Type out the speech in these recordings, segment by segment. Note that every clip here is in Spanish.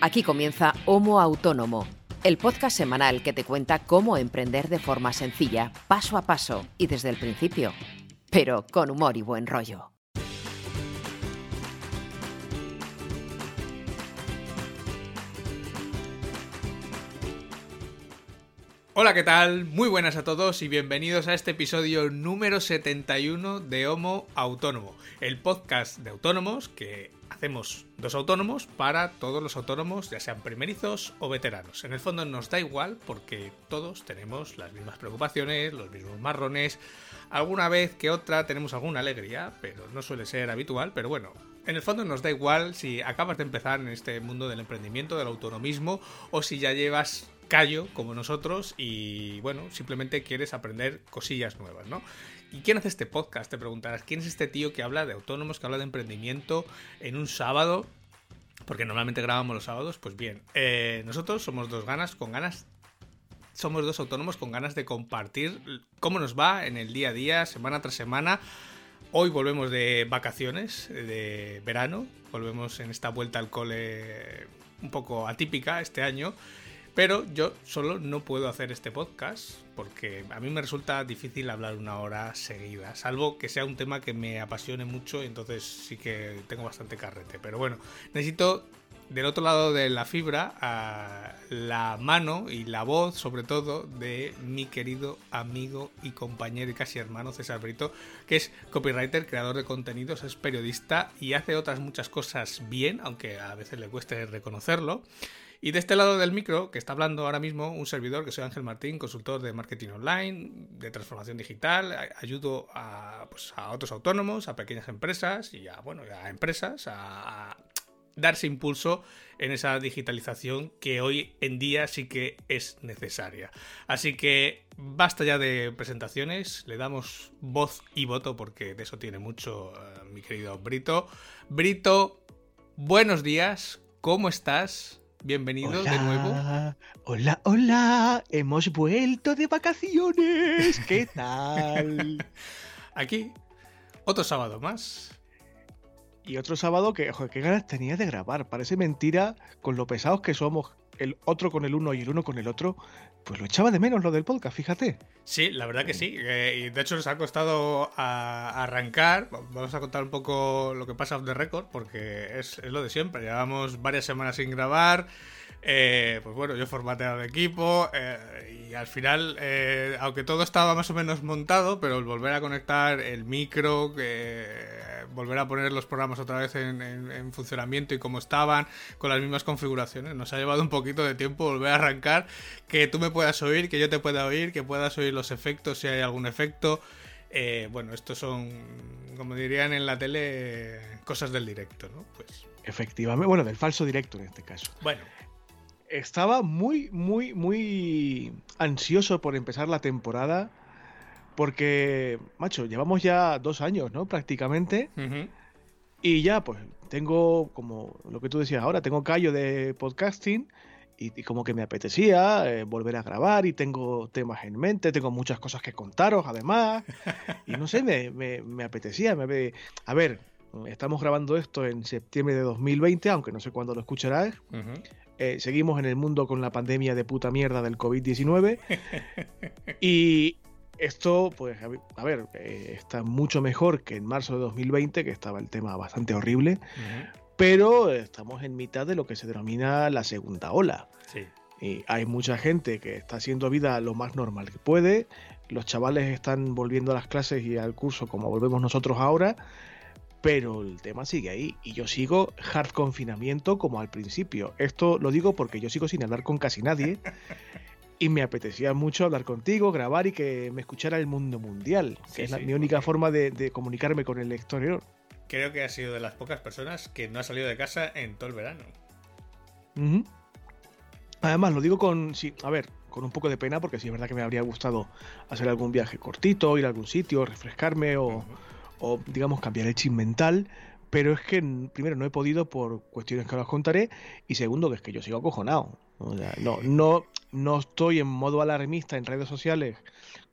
Aquí comienza Homo Autónomo, el podcast semanal que te cuenta cómo emprender de forma sencilla, paso a paso y desde el principio, pero con humor y buen rollo. Hola, ¿qué tal? Muy buenas a todos y bienvenidos a este episodio número 71 de Homo Autónomo, el podcast de autónomos que hacemos dos autónomos para todos los autónomos, ya sean primerizos o veteranos. En el fondo nos da igual porque todos tenemos las mismas preocupaciones, los mismos marrones. Alguna vez que otra tenemos alguna alegría, pero no suele ser habitual, pero bueno, en el fondo nos da igual si acabas de empezar en este mundo del emprendimiento, del autonomismo, o si ya llevas callo como nosotros y bueno, simplemente quieres aprender cosillas nuevas, ¿no? ¿Y quién hace este podcast? Te preguntarás, ¿quién es este tío que habla de autónomos, que habla de emprendimiento en un sábado? Porque normalmente grabamos los sábados. Pues bien, eh, nosotros somos dos ganas, con ganas somos dos autónomos con ganas de compartir cómo nos va en el día a día, semana tras semana. Hoy volvemos de vacaciones, de verano, volvemos en esta vuelta al cole un poco atípica este año. Pero yo solo no puedo hacer este podcast porque a mí me resulta difícil hablar una hora seguida, salvo que sea un tema que me apasione mucho y entonces sí que tengo bastante carrete. Pero bueno, necesito del otro lado de la fibra la mano y la voz sobre todo de mi querido amigo y compañero y casi hermano César Brito, que es copywriter, creador de contenidos, es periodista y hace otras muchas cosas bien, aunque a veces le cueste reconocerlo. Y de este lado del micro, que está hablando ahora mismo un servidor, que soy Ángel Martín, consultor de marketing online, de transformación digital, ayudo a, pues, a otros autónomos, a pequeñas empresas y a, bueno, a empresas a, darse impulso en esa digitalización que hoy en día sí que es necesaria. Así que basta ya de presentaciones, le damos voz y voto porque de eso tiene mucho eh, mi querido Brito. Brito, buenos días, ¿cómo estás? Bienvenido de nuevo. Hola, hola, hemos vuelto de vacaciones. ¿Qué tal? Aquí, otro sábado más. Y otro sábado que, joder, qué ganas tenía de grabar. Parece mentira con lo pesados que somos el otro con el uno y el uno con el otro. Pues lo echaba de menos lo del podcast, fíjate. Sí, la verdad que sí. Eh, y de hecho nos ha costado arrancar. Vamos a contar un poco lo que pasa off the record, porque es, lo de siempre. Llevamos varias semanas sin grabar. Eh, pues bueno, yo he formateado el equipo eh, y al final, aunque todo estaba más o menos montado, pero el volver a conectar el micro, volver a poner los programas otra vez en, funcionamiento y como estaban, con las mismas configuraciones, nos ha llevado un poquito de tiempo volver a arrancar, que tú me puedas oír, que yo te pueda oír, que puedas oír los efectos si hay algún efecto. Eh, bueno, estos son, como dirían en la tele, cosas del directo, ¿no? Pues. Efectivamente, bueno, del falso directo en este caso. Bueno. Estaba muy, muy, muy ansioso por empezar la temporada porque, macho, llevamos ya dos años, ¿no? Prácticamente. Y ya, pues, tengo, como lo que tú decías ahora, tengo callo de podcasting y, como que me apetecía eh, volver a grabar y tengo temas en mente, tengo muchas cosas que contaros además. y no sé, me, me, apetecía. Me, a ver, estamos grabando esto en septiembre de 2020, aunque no sé cuándo lo escucharás. Eh, seguimos en el mundo con la pandemia de puta mierda del COVID-19. y, esto, pues, a ver, eh, está mucho mejor que en marzo de 2020, que estaba el tema bastante horrible, pero estamos en mitad de lo que se denomina la segunda ola. Sí. Y hay mucha gente que está haciendo vida lo más normal que puede, los chavales están volviendo a las clases y al curso como volvemos nosotros ahora, pero el tema sigue ahí y yo sigo hard confinamiento como al principio. Esto lo digo porque yo sigo sin hablar con casi nadie y me apetecía mucho hablar contigo, grabar y que me escuchara el mundo mundial, que es mi única forma de, comunicarme con el exterior. Creo que ha sido de las pocas personas que no ha salido de casa en todo el verano. Además, lo digo con, sí, a ver, con un poco de pena, porque sí es verdad que me habría gustado hacer algún viaje cortito, ir a algún sitio, refrescarme o, o digamos, cambiar el chip mental, pero es que primero no he podido por cuestiones que os contaré y segundo que es que yo sigo acojonado. no, no, no estoy en modo alarmista en redes sociales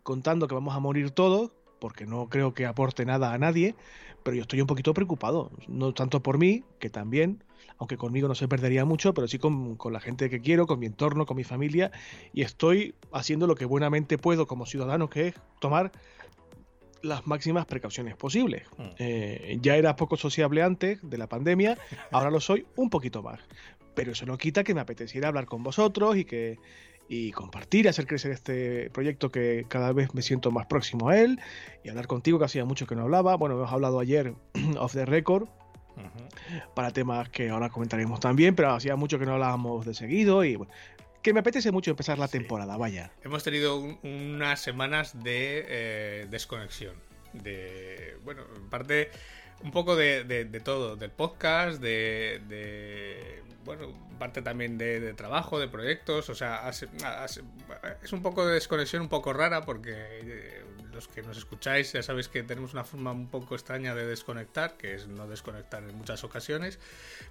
contando que vamos a morir todos, porque no creo que aporte nada a nadie, pero yo estoy un poquito preocupado, no tanto por mí, que también, aunque conmigo no se perdería mucho, pero sí con, la gente que quiero, con mi entorno, con mi familia, y estoy haciendo lo que buenamente puedo como ciudadano, que es tomar las máximas precauciones posibles. Mm. Eh, ya era poco sociable antes de la pandemia, ahora lo soy un poquito más. Pero eso no quita que me apeteciera hablar con vosotros y que y compartir, hacer crecer este proyecto que cada vez me siento más próximo a él y hablar contigo que hacía mucho que no hablaba. Bueno, hemos hablado ayer off the record para temas que ahora comentaremos también, pero hacía mucho que no hablábamos de seguido y que me apetece mucho empezar la temporada, vaya. Hemos tenido unas semanas de eh, desconexión, de, bueno, en parte un poco de, de, todo, del podcast, de, de, bueno, parte también de, trabajo, de proyectos, o sea, es un poco de desconexión un poco rara porque eh, los que nos escucháis ya sabéis que tenemos una forma un poco extraña de desconectar, que es no desconectar en muchas ocasiones,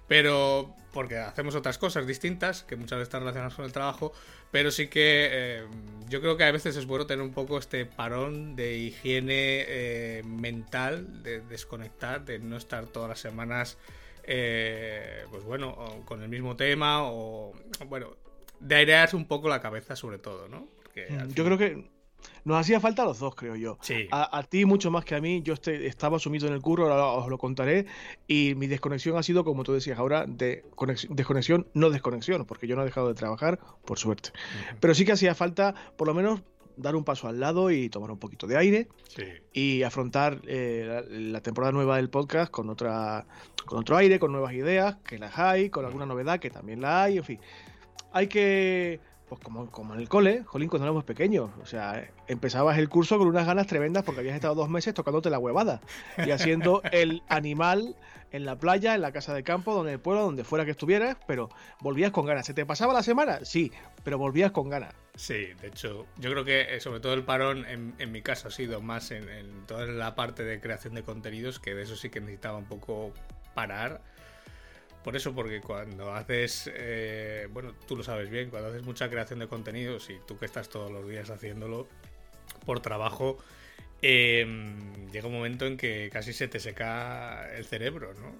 pero porque hacemos otras cosas distintas que muchas veces están relacionadas con el trabajo, pero sí que eh, yo creo que a veces es bueno tener un poco este parón de higiene eh, mental, de desconectar, de no estar todas las semanas eh, pues bueno, con el mismo tema o, bueno, de airearse un poco la cabeza sobre todo, ¿no? Mm, yo creo que nos hacía falta a los dos, creo yo. Sí. A, ti mucho más que a mí. Yo este, estaba sumido en el curro, ahora os lo contaré. Y mi desconexión ha sido, como tú decías ahora, de desconexión, no desconexión, porque yo no he dejado de trabajar, por suerte. Pero sí que hacía falta, por lo menos, dar un paso al lado y tomar un poquito de aire y afrontar eh, la, temporada nueva del podcast con otra con otro aire, con nuevas ideas, que las hay, con alguna novedad que también la hay, en fin. Hay que pues como, como en el cole, jolín, cuando éramos pequeños. O sea, empezabas el curso con unas ganas tremendas porque habías estado dos meses tocándote la huevada y haciendo el animal en la playa, en la casa de campo, donde el pueblo, donde fuera que estuvieras, pero volvías con ganas. ¿Se te pasaba la semana? Sí, pero volvías con ganas. Sí, de hecho, yo creo que eh, sobre todo el parón en, en mi caso ha sido más en, en, toda la parte de creación de contenidos, que de eso sí que necesitaba un poco parar. Por eso, porque cuando haces, eh, bueno, tú lo sabes bien, cuando haces mucha creación de contenidos y tú que estás todos los días haciéndolo por trabajo, em, llega un momento en que casi se te seca el cerebro, ¿no?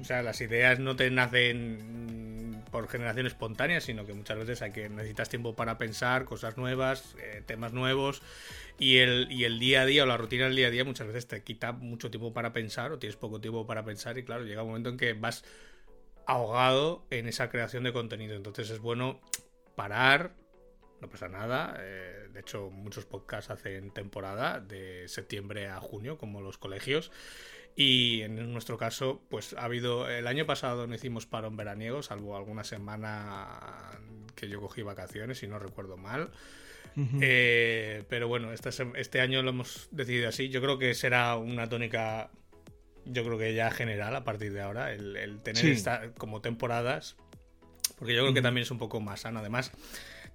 O sea, las ideas no te nacen por generación espontánea, sino que muchas veces hay que necesitas tiempo para pensar cosas nuevas, eh, temas nuevos y el, y el día a día o la rutina del día a día muchas veces te quita mucho tiempo para pensar o tienes poco tiempo para pensar y claro, llega un momento en que vas ahogado en esa creación de contenido. Entonces es bueno parar, no pasa nada. Eh, de hecho, muchos podcasts hacen temporada de septiembre a junio, como los colegios. Y en nuestro caso, pues ha habido. El año pasado no hicimos parón veraniego, salvo alguna semana que yo cogí vacaciones, y no recuerdo mal. Eh, pero bueno, este, este año lo hemos decidido así. Yo creo que será una tónica, yo creo que ya general a partir de ahora, el, tener como temporadas. Porque yo creo que también es un poco más sano. Además,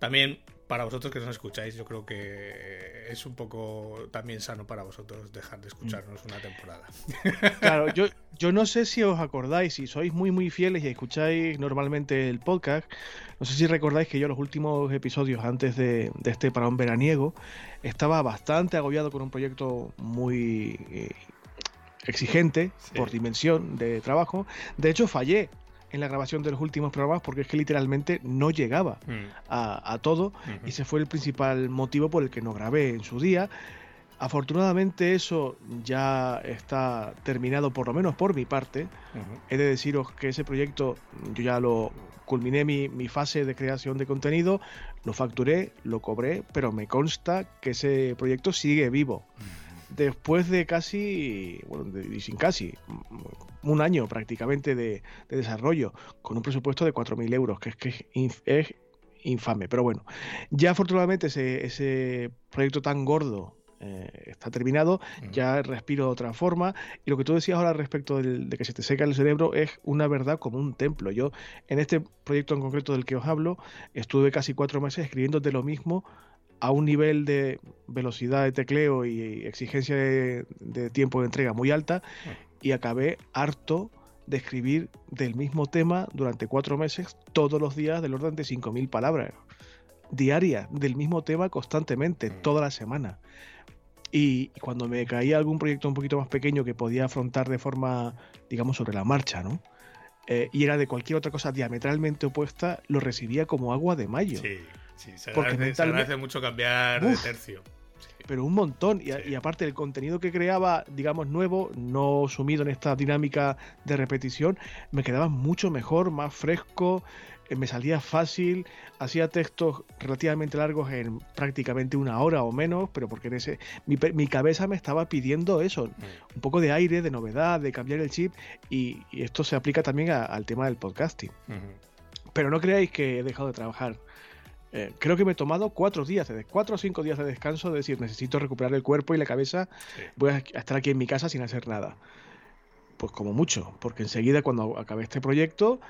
también para vosotros que nos escucháis, yo creo que es un poco también sano para vosotros dejar de escucharnos una temporada. Claro, yo, yo no sé si os acordáis, si sois muy muy fieles y escucháis normalmente el podcast, no sé si recordáis que yo los últimos episodios antes de, este parón veraniego estaba bastante agobiado con un proyecto muy eh, exigente por dimensión de trabajo. De hecho, fallé en la grabación de los últimos programas porque es que literalmente no llegaba mm. a, todo y ese fue el principal motivo por el que no grabé en su día. Afortunadamente eso ya está terminado por lo menos por mi parte. He de deciros que ese proyecto yo ya lo culminé mi, mi, fase de creación de contenido, lo facturé, lo cobré, pero me consta que ese proyecto sigue vivo después de casi, bueno, y sin casi, un año prácticamente de, desarrollo, con un presupuesto de 4.000 euros, que es que es, infame. Pero bueno, ya afortunadamente ese, ese proyecto tan gordo eh, está terminado, ya respiro de otra forma. Y lo que tú decías ahora respecto de que se te seca el cerebro es una verdad como un templo. Yo, en este proyecto en concreto del que os hablo, estuve casi cuatro meses escribiendo de lo mismo a un nivel de velocidad de tecleo y exigencia de, tiempo de entrega muy alta y acabé harto de escribir del mismo tema durante cuatro meses todos los días del orden de 5.000 palabras diarias del mismo tema constantemente, mm. toda la semana. Y, cuando me caía algún proyecto un poquito más pequeño que podía afrontar de forma, digamos, sobre la marcha, ¿no? Eh, y era de cualquier otra cosa diametralmente opuesta, lo recibía como agua de mayo. Sí, sí, se, agradece, mucho cambiar de tercio. Pero un montón. Y, y, aparte, el contenido que creaba, digamos, nuevo, no sumido en esta dinámica de repetición, me quedaba mucho mejor, más fresco, eh, me salía fácil, hacía textos relativamente largos en prácticamente una hora o menos, pero porque en ese, mi, cabeza me estaba pidiendo eso, mm. un poco de aire, de novedad, de cambiar el chip, y, esto se aplica también al tema del podcasting. Pero no creáis que he dejado de trabajar. Eh, creo que me he tomado cuatro días, cuatro o cinco días de descanso, de decir, necesito recuperar el cuerpo y la cabeza, voy a estar aquí en mi casa sin hacer nada. Pues como mucho, porque enseguida cuando acabé este proyecto,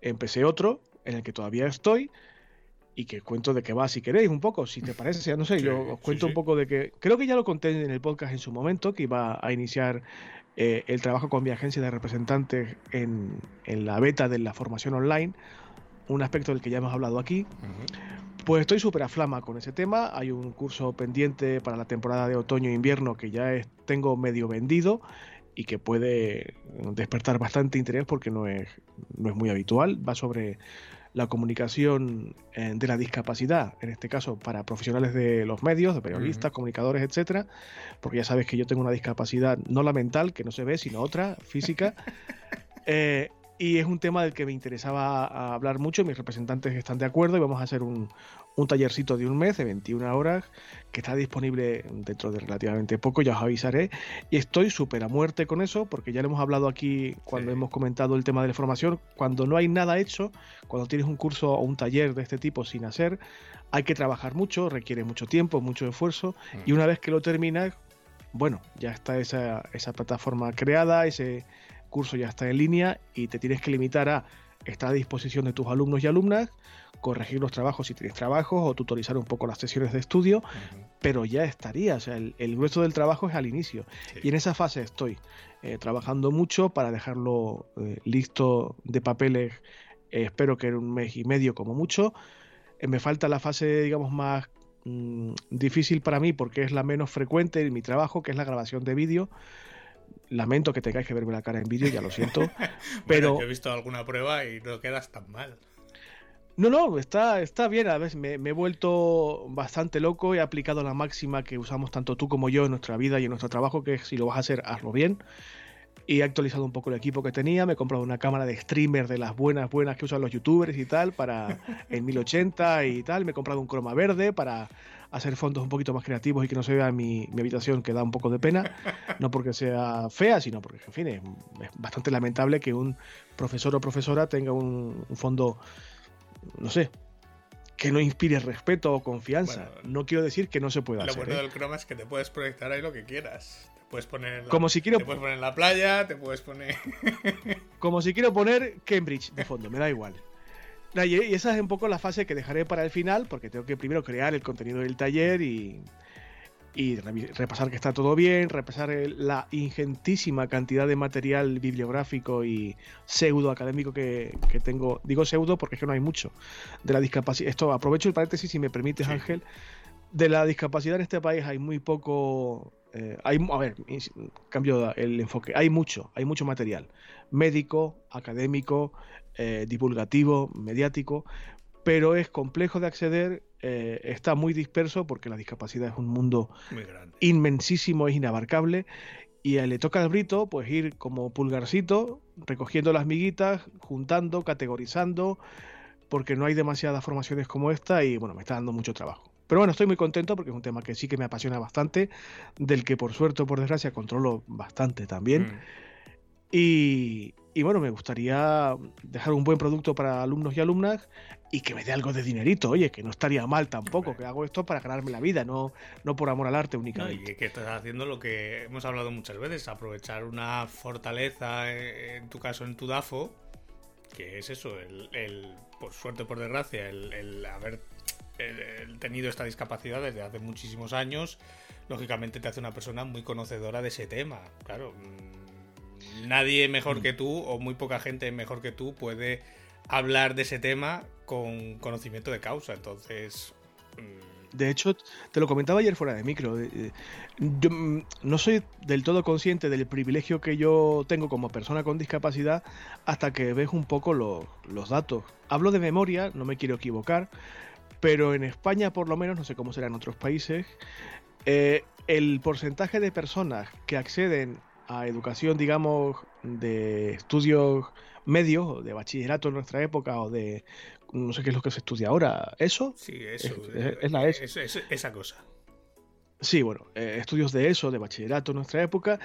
empecé otro en el que todavía estoy y que cuento de qué va si queréis un poco, si te parece, no sé, yo os cuento un poco de que creo que ya lo conté en el podcast en su momento, que iba a iniciar eh, el trabajo con mi agencia de representantes en, la beta de la formación online, un aspecto del que ya hemos hablado aquí. Pues estoy súper a flama con ese tema. Hay un curso pendiente para la temporada de otoño e invierno que ya tengo medio vendido y que puede despertar bastante interés porque no es, no es muy habitual. Va sobre la comunicación eh, de la discapacidad, en este caso para profesionales de los medios, de periodistas, comunicadores, etcétera, porque ya sabes que yo tengo una discapacidad no la mental, que no se ve, sino otra, física. Eh, y es un tema del que me interesaba hablar mucho, mis representantes están de acuerdo y vamos a hacer un, un tallercito de un mes, de 21 horas, que está disponible dentro de relativamente poco, ya os avisaré. Y estoy súper a muerte con eso, porque ya lo hemos hablado aquí cuando hemos comentado el tema de la formación. Cuando no hay nada hecho, cuando tienes un curso o un taller de este tipo sin hacer, hay que trabajar mucho, requiere mucho tiempo, mucho esfuerzo, y una vez que lo terminas, bueno, ya está esa, esa plataforma creada, ese curso ya está en línea y te tienes que limitar a estar a disposición de tus alumnos y alumnas, corregir los trabajos si tienes trabajos o tutorizar un poco las sesiones de estudio, pero ya estaría, o sea, el, grueso del trabajo es al inicio. Y en esa fase estoy eh, trabajando mucho para dejarlo eh, listo de papeles, eh, espero que en un mes y medio como mucho. me falta la fase, digamos, más mm, difícil para mí porque es la menos frecuente en mi trabajo, que es la grabación de vídeo lamento que tengáis que verme la cara en vídeo, ya lo siento. pero he visto alguna prueba y no quedas tan mal. No, no, está, está bien. A veces me, he vuelto bastante loco. He aplicado la máxima que usamos tanto tú como yo en nuestra vida y en nuestro trabajo, que es si lo vas a hacer, hazlo bien. Y he actualizado un poco el equipo que tenía. Me he comprado una cámara de streamer de las buenas, buenas que usan los youtubers y tal, para en 1080 y tal. Me he comprado un croma verde para hacer fondos un poquito más creativos y que no se vea mi, mi habitación, que da un poco de pena. No porque sea fea, sino porque, en fin, es, bastante lamentable que un profesor o profesora tenga un, fondo, no sé, que no inspire respeto o confianza. no quiero decir que no se pueda lo hacer. Lo bueno ¿eh? del croma es que te puedes proyectar ahí lo que quieras. Te puedes poner en la, Como si quiero... te puedes poner en la playa, te puedes poner. Como si quiero poner Cambridge de fondo, me da igual. Y esa es un poco la fase que dejaré para el final, porque tengo que primero crear el contenido del taller y, repasar que está todo bien, repasar la ingentísima cantidad de material bibliográfico y pseudo académico que, tengo. Digo pseudo porque es que no hay mucho de la discapacidad. Esto aprovecho el paréntesis si me permites, Ángel. De la discapacidad en este país hay muy poco. Eh, hay, a ver, cambio el enfoque. Hay mucho, hay mucho material médico, académico, eh, divulgativo, mediático, pero es complejo de acceder, eh, está muy disperso porque la discapacidad es un mundo inmensísimo, es inabarcable. Y le toca al brito, pues ir como pulgarcito, recogiendo las miguitas, juntando, categorizando, porque no hay demasiadas formaciones como esta y bueno, me está dando mucho trabajo. Pero bueno, estoy muy contento porque es un tema que sí que me apasiona bastante, del que por suerte o por desgracia controlo bastante también. Mm. Y, y bueno, me gustaría dejar un buen producto para alumnos y alumnas y que me dé algo de dinerito, oye, que no estaría mal tampoco, que hago esto para ganarme la vida, no, no por amor al arte únicamente. y que estás haciendo lo que hemos hablado muchas veces, aprovechar una fortaleza, eh, en tu caso en tu DAFO, que es eso, el, por suerte o por desgracia, el, haber tenido esta discapacidad desde hace muchísimos años, lógicamente te hace una persona muy conocedora de ese tema, claro mm, nadie mejor que tú, o muy poca gente mejor que tú, puede hablar de ese tema con conocimiento de causa. Entonces, De hecho, te lo comentaba ayer fuera de micro. Yo mm, no soy del todo consciente del privilegio que yo tengo como persona con discapacidad hasta que ves un poco los datos. Hablo de memoria, no me quiero equivocar, pero en España por lo menos, no sé cómo será en otros países, eh, el porcentaje de personas que acceden a educación, digamos, de estudios medios, de bachillerato en nuestra época, o de no sé qué es lo que se estudia ahora, ¿eso? Sí, eso. Es, la ESO. esa cosa. Sí, bueno, eh, estudios de eso, de bachillerato en nuestra época,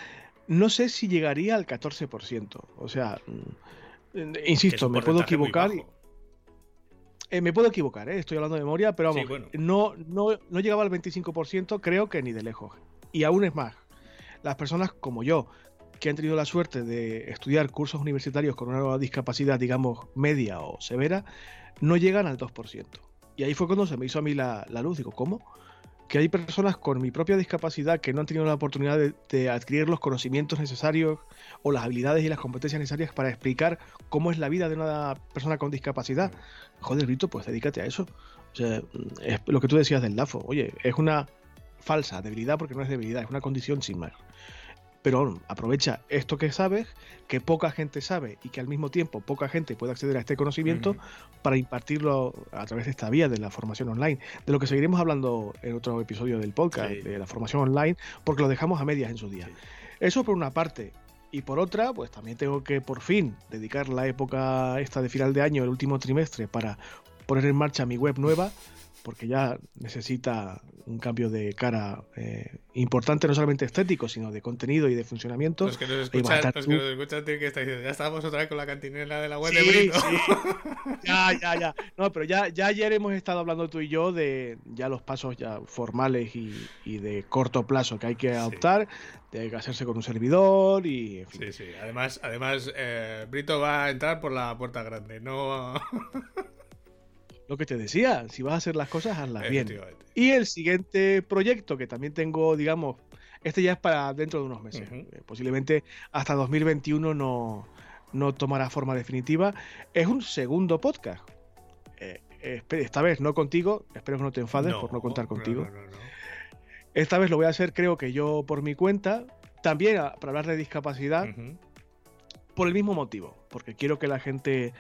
no sé si llegaría al 14%. O sea, mm, insisto, me puedo equivocar. Eh, me puedo equivocar, ¿eh? estoy hablando de memoria, pero vamos, no, no, no llegaba al 25%, creo que ni de lejos. Y aún es más, las personas como yo, que han tenido la suerte de estudiar cursos universitarios con una discapacidad, digamos, media o severa, no llegan al 2%. Y ahí fue cuando se me hizo a mí la, luz. Digo, ¿cómo? Que hay personas con mi propia discapacidad que no han tenido la oportunidad de, adquirir los conocimientos necesarios o las habilidades y las competencias necesarias para explicar cómo es la vida de una persona con discapacidad. Joder, Brito, pues dedícate a eso. O sea, es lo que tú decías del LAFO. Oye, es una falsa debilidad porque no es debilidad, es una condición sin más. Pero aprovecha esto que sabes, que poca gente sabe y que al mismo tiempo poca gente puede acceder a este conocimiento para impartirlo a través de esta vía de la formación online, de lo que seguiremos hablando en otro episodio del podcast, de la formación online, porque lo dejamos a medias en su día. Eso por una parte. Y por otra, pues también tengo que por fin dedicar la época esta de final de año, el último trimestre, para poner en marcha mi web nueva porque ya necesita un cambio de cara eh, importante, no solamente estético, sino de contenido y de funcionamiento. Los que nos escuchan, los que nos escuchan tienen que estar diciendo, ya estamos otra vez con la cantinela de la web de Brito. Sí. ya, ya, ya. No, pero ya, ya ayer hemos estado hablando tú y yo de ya los pasos ya formales y, de corto plazo que hay que adoptar, de hacerse con un servidor y... En fin. Sí, sí. Además, además eh, Brito va a entrar por la puerta grande, no... lo que te decía, si vas a hacer las cosas, hazlas bien. Y el siguiente proyecto que también tengo, digamos, este ya es para dentro de unos meses. Eh, posiblemente hasta 2021 no, no tomará forma definitiva. Es un segundo podcast. Eh, esta vez no contigo, espero que no te enfades por no contar contigo. esta vez lo voy a hacer, creo que yo por mi cuenta, también para hablar de discapacidad, por el mismo motivo, porque quiero que la gente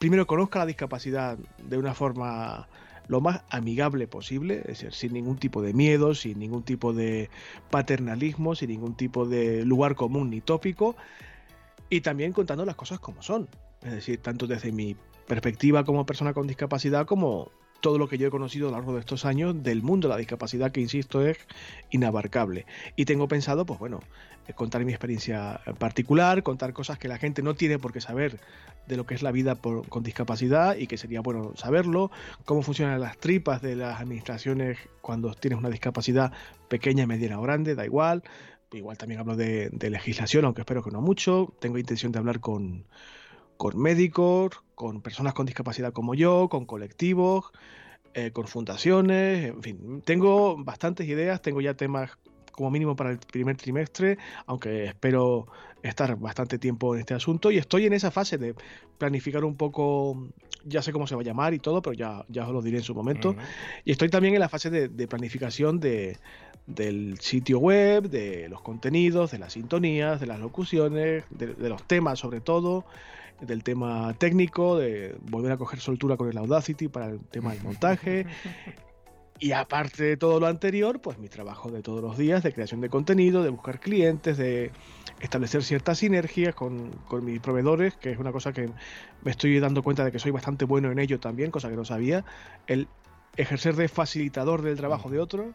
primero conozca la discapacidad de una forma lo más amigable posible, es decir, sin ningún tipo de miedo, sin ningún tipo de paternalismo, sin ningún tipo de lugar común ni tópico, y también contando las cosas como son, es decir, tanto desde mi perspectiva como persona con discapacidad como todo lo que yo he conocido a lo largo de estos años del mundo de la discapacidad, que insisto es inabarcable. Y tengo pensado, pues bueno, eh, contar mi experiencia particular, contar cosas que la gente no tiene por qué saber de lo que es la vida con discapacidad y que sería bueno saberlo, cómo funcionan las tripas de las administraciones cuando tienes una discapacidad pequeña, mediana o grande, da igual. Igual también hablo de, legislación, aunque espero que no mucho. Tengo intención de hablar con, con médicos, con personas con discapacidad como yo, con colectivos, eh, con fundaciones, en fin, tengo bastantes ideas, tengo ya temas como mínimo para el primer trimestre, aunque espero estar bastante tiempo en este asunto y estoy en esa fase de planificar un poco, ya sé cómo se va a llamar y todo, pero ya, ya os lo diré en su momento. Y estoy también en la fase de, planificación de, del sitio web, de los contenidos, de las sintonías, de las locuciones, de los temas sobre todo del tema técnico, de volver a coger soltura con el Audacity para el tema del montaje. Y aparte de todo lo anterior, pues mi trabajo de todos los días de creación de contenido, de buscar clientes, de establecer ciertas sinergias con, mis proveedores, que es una cosa que me estoy dando cuenta de que soy bastante bueno en ello también, cosa que no sabía. El ejercer de facilitador del trabajo de otros.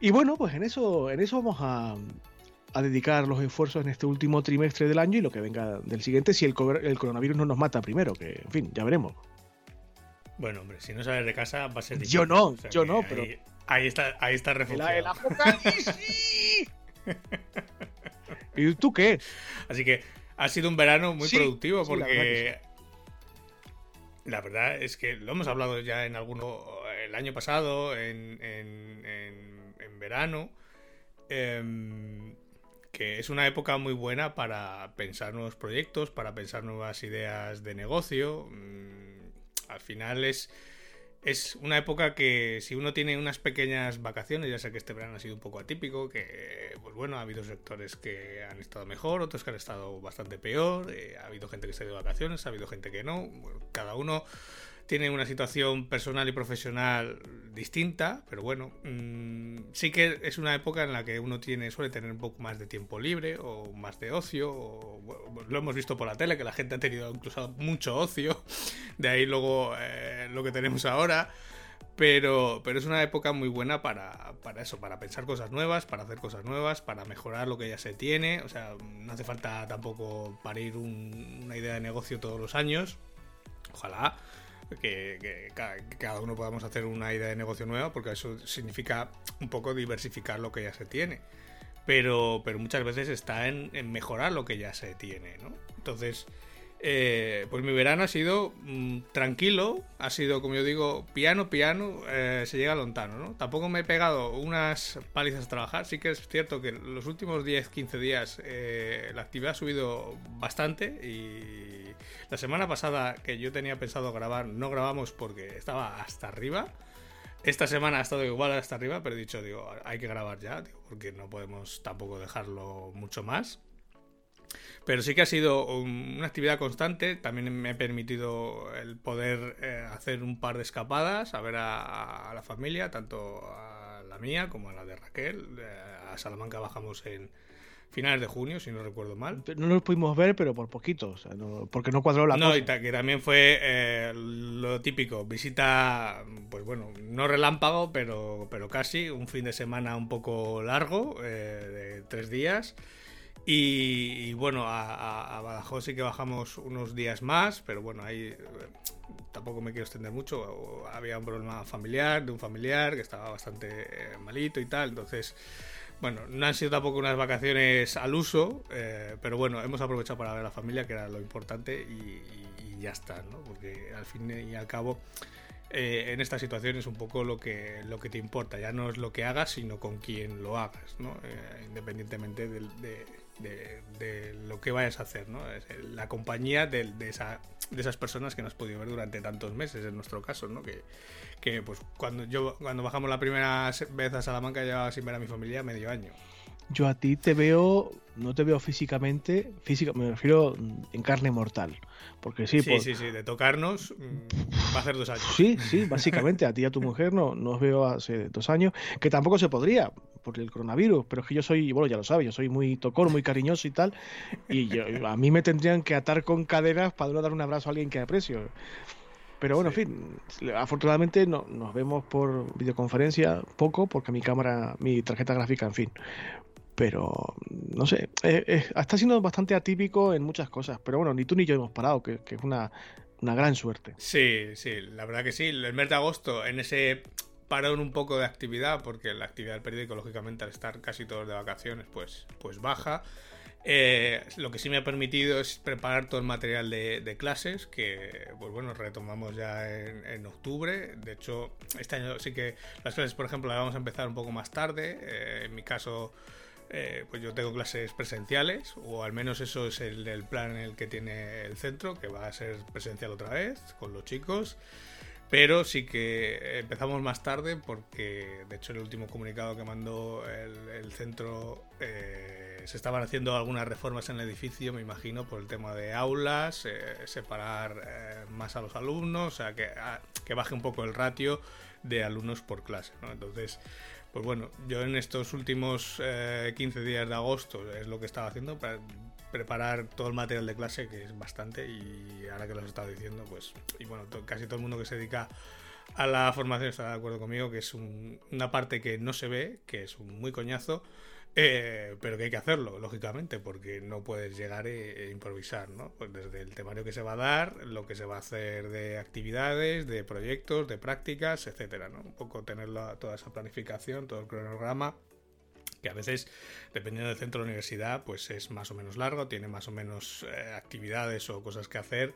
Y bueno, pues en eso, en eso vamos a, a dedicar los esfuerzos en este último trimestre del año y lo que venga del siguiente si el, el coronavirus no nos mata primero, que en fin, ya veremos. Bueno, hombre, si no sales de casa va a ser difícil. Yo no, yo no, pero. Ahí, está, ahí está refugiado. El, apocalipsis. ¿Y tú qué? Así que ha sido un verano muy productivo porque. La verdad, es que lo hemos hablado ya en alguno. El año pasado, en, en, en, verano. Em, que es una época muy buena para pensar nuevos proyectos, para pensar nuevas ideas de negocio. Mm, al final es es una época que si uno tiene unas pequeñas vacaciones, ya sé que este verano ha sido un poco atípico, que pues bueno, ha habido sectores que han estado mejor, otros que han estado bastante peor, eh, ha habido gente que se ha ido de vacaciones, ha habido gente que no, cada uno tiene una situación personal y profesional distinta, pero bueno, mmm, sí que es una época en la que uno tiene suele tener un poco más de tiempo libre o más de ocio, o, bueno, lo hemos visto por la tele que la gente ha tenido incluso mucho ocio, de ahí luego eh, lo que tenemos ahora. Pero, pero es una época muy buena para, para, eso, para pensar cosas nuevas, para hacer cosas nuevas, para mejorar lo que ya se tiene. O sea, no hace falta tampoco parir un, una idea de negocio todos los años. Ojalá que, que, que, cada uno podamos hacer una idea de negocio nueva, porque eso significa un poco diversificar lo que ya se tiene. Pero, pero muchas veces está en, en mejorar lo que ya se tiene, ¿no? Entonces, eh, pues mi verano ha sido mmm, tranquilo, ha sido, como yo digo, piano, piano, eh, se llega lontano, ¿no? Tampoco me he pegado unas palizas a trabajar, sí que es cierto que los últimos 10, 15 días eh, la actividad ha subido bastante y la semana pasada que yo tenía pensado grabar, no grabamos porque estaba hasta arriba. Esta semana ha estado igual hasta arriba, pero he dicho, digo, hay que grabar ya, porque no podemos tampoco dejarlo mucho más. Pero sí que ha sido una actividad constante. También me ha permitido el poder eh, hacer un par de escapadas, a ver a, a, la familia, tanto a la mía como a la de Raquel. Eh, a Salamanca bajamos en finales de junio, si no recuerdo mal. No nos pudimos ver, pero por poquito, o sea, no, porque no cuadró la no, cosa. y que también fue eh, lo típico, visita, pues bueno, no relámpago, pero, pero casi, un fin de semana un poco largo, de tres días. Y, y, bueno, a, a, Badajoz sí que bajamos unos días más, pero bueno, ahí tampoco me quiero extender mucho. Había un problema familiar, de un familiar que estaba bastante eh, malito y tal, entonces, bueno, no han sido tampoco unas vacaciones al uso, eh, pero bueno, hemos aprovechado para ver a la familia, que era lo importante, y, y, y ya está, ¿no? Porque al fin y al cabo... Eh, en esta situación es un poco lo que, lo que te importa, ya no es lo que hagas, sino con quién lo hagas, ¿no? Eh, independientemente de, de, de, de, lo que vayas a hacer, ¿no? La compañía de, esa, de esas personas que nos has podido ver durante tantos meses, en nuestro caso, ¿no? Que, que pues cuando yo cuando bajamos la primera vez a Salamanca llevaba sin ver a mi familia medio año. Yo a ti te veo, no te veo físicamente, física, me refiero en carne mortal. Porque sí, sí, por... sí, sí, de tocarnos va a hacer dos años. Sí, sí, básicamente a ti y a tu mujer no, no os veo hace dos años, que tampoco se podría por el coronavirus, pero es que yo soy, bueno, ya lo sabes, yo soy muy tocón, muy cariñoso y tal, y yo, a mí me tendrían que atar con cadenas para no dar un abrazo a alguien que aprecio. Pero bueno, sí. en fin, afortunadamente no, nos vemos por videoconferencia poco, porque mi cámara, mi tarjeta gráfica, en fin, pero no sé, eh, eh, está siendo bastante atípico en muchas cosas, pero bueno, ni tú ni yo hemos parado, que, que es una, una, gran suerte. Sí, sí, la verdad que sí, el mes de agosto, en ese parón un poco de actividad, porque la actividad del periódico, lógicamente, al estar casi todos de vacaciones, pues, pues baja. Eh, lo que sí me ha permitido es preparar todo el material de, clases, que pues bueno, retomamos ya en, octubre. De hecho, este año sí que las clases, por ejemplo, las vamos a empezar un poco más tarde. Eh, en mi caso, eh, pues yo tengo clases presenciales, o al menos eso es el, plan en el que tiene el centro, que va a ser presencial otra vez con los chicos. Pero sí que empezamos más tarde porque, de hecho, el último comunicado que mandó el, centro se estaban haciendo algunas reformas en el edificio, me imagino, por el tema de aulas, eh, separar eh, más a los alumnos, o sea, que, a, que baje un poco el ratio de alumnos por clase, ¿no? Entonces, pues bueno, yo en estos últimos 15 días de agosto es lo que estaba haciendo para preparar todo el material de clase, que es bastante, y ahora que lo he estado diciendo, pues, y bueno, to casi todo el mundo que se dedica a la formación está de acuerdo conmigo, que es un, una parte que no se ve, que es un muy coñazo, eh, pero que hay que hacerlo, lógicamente, porque no puedes llegar e, e, improvisar, ¿no? Pues desde el temario que se va a dar, lo que se va a hacer de actividades, de proyectos, de prácticas, etcétera, ¿no? Un poco tener toda esa planificación, todo el cronograma que a veces, dependiendo del centro de la universidad, pues es más o menos largo, tiene más o menos eh, actividades o cosas que hacer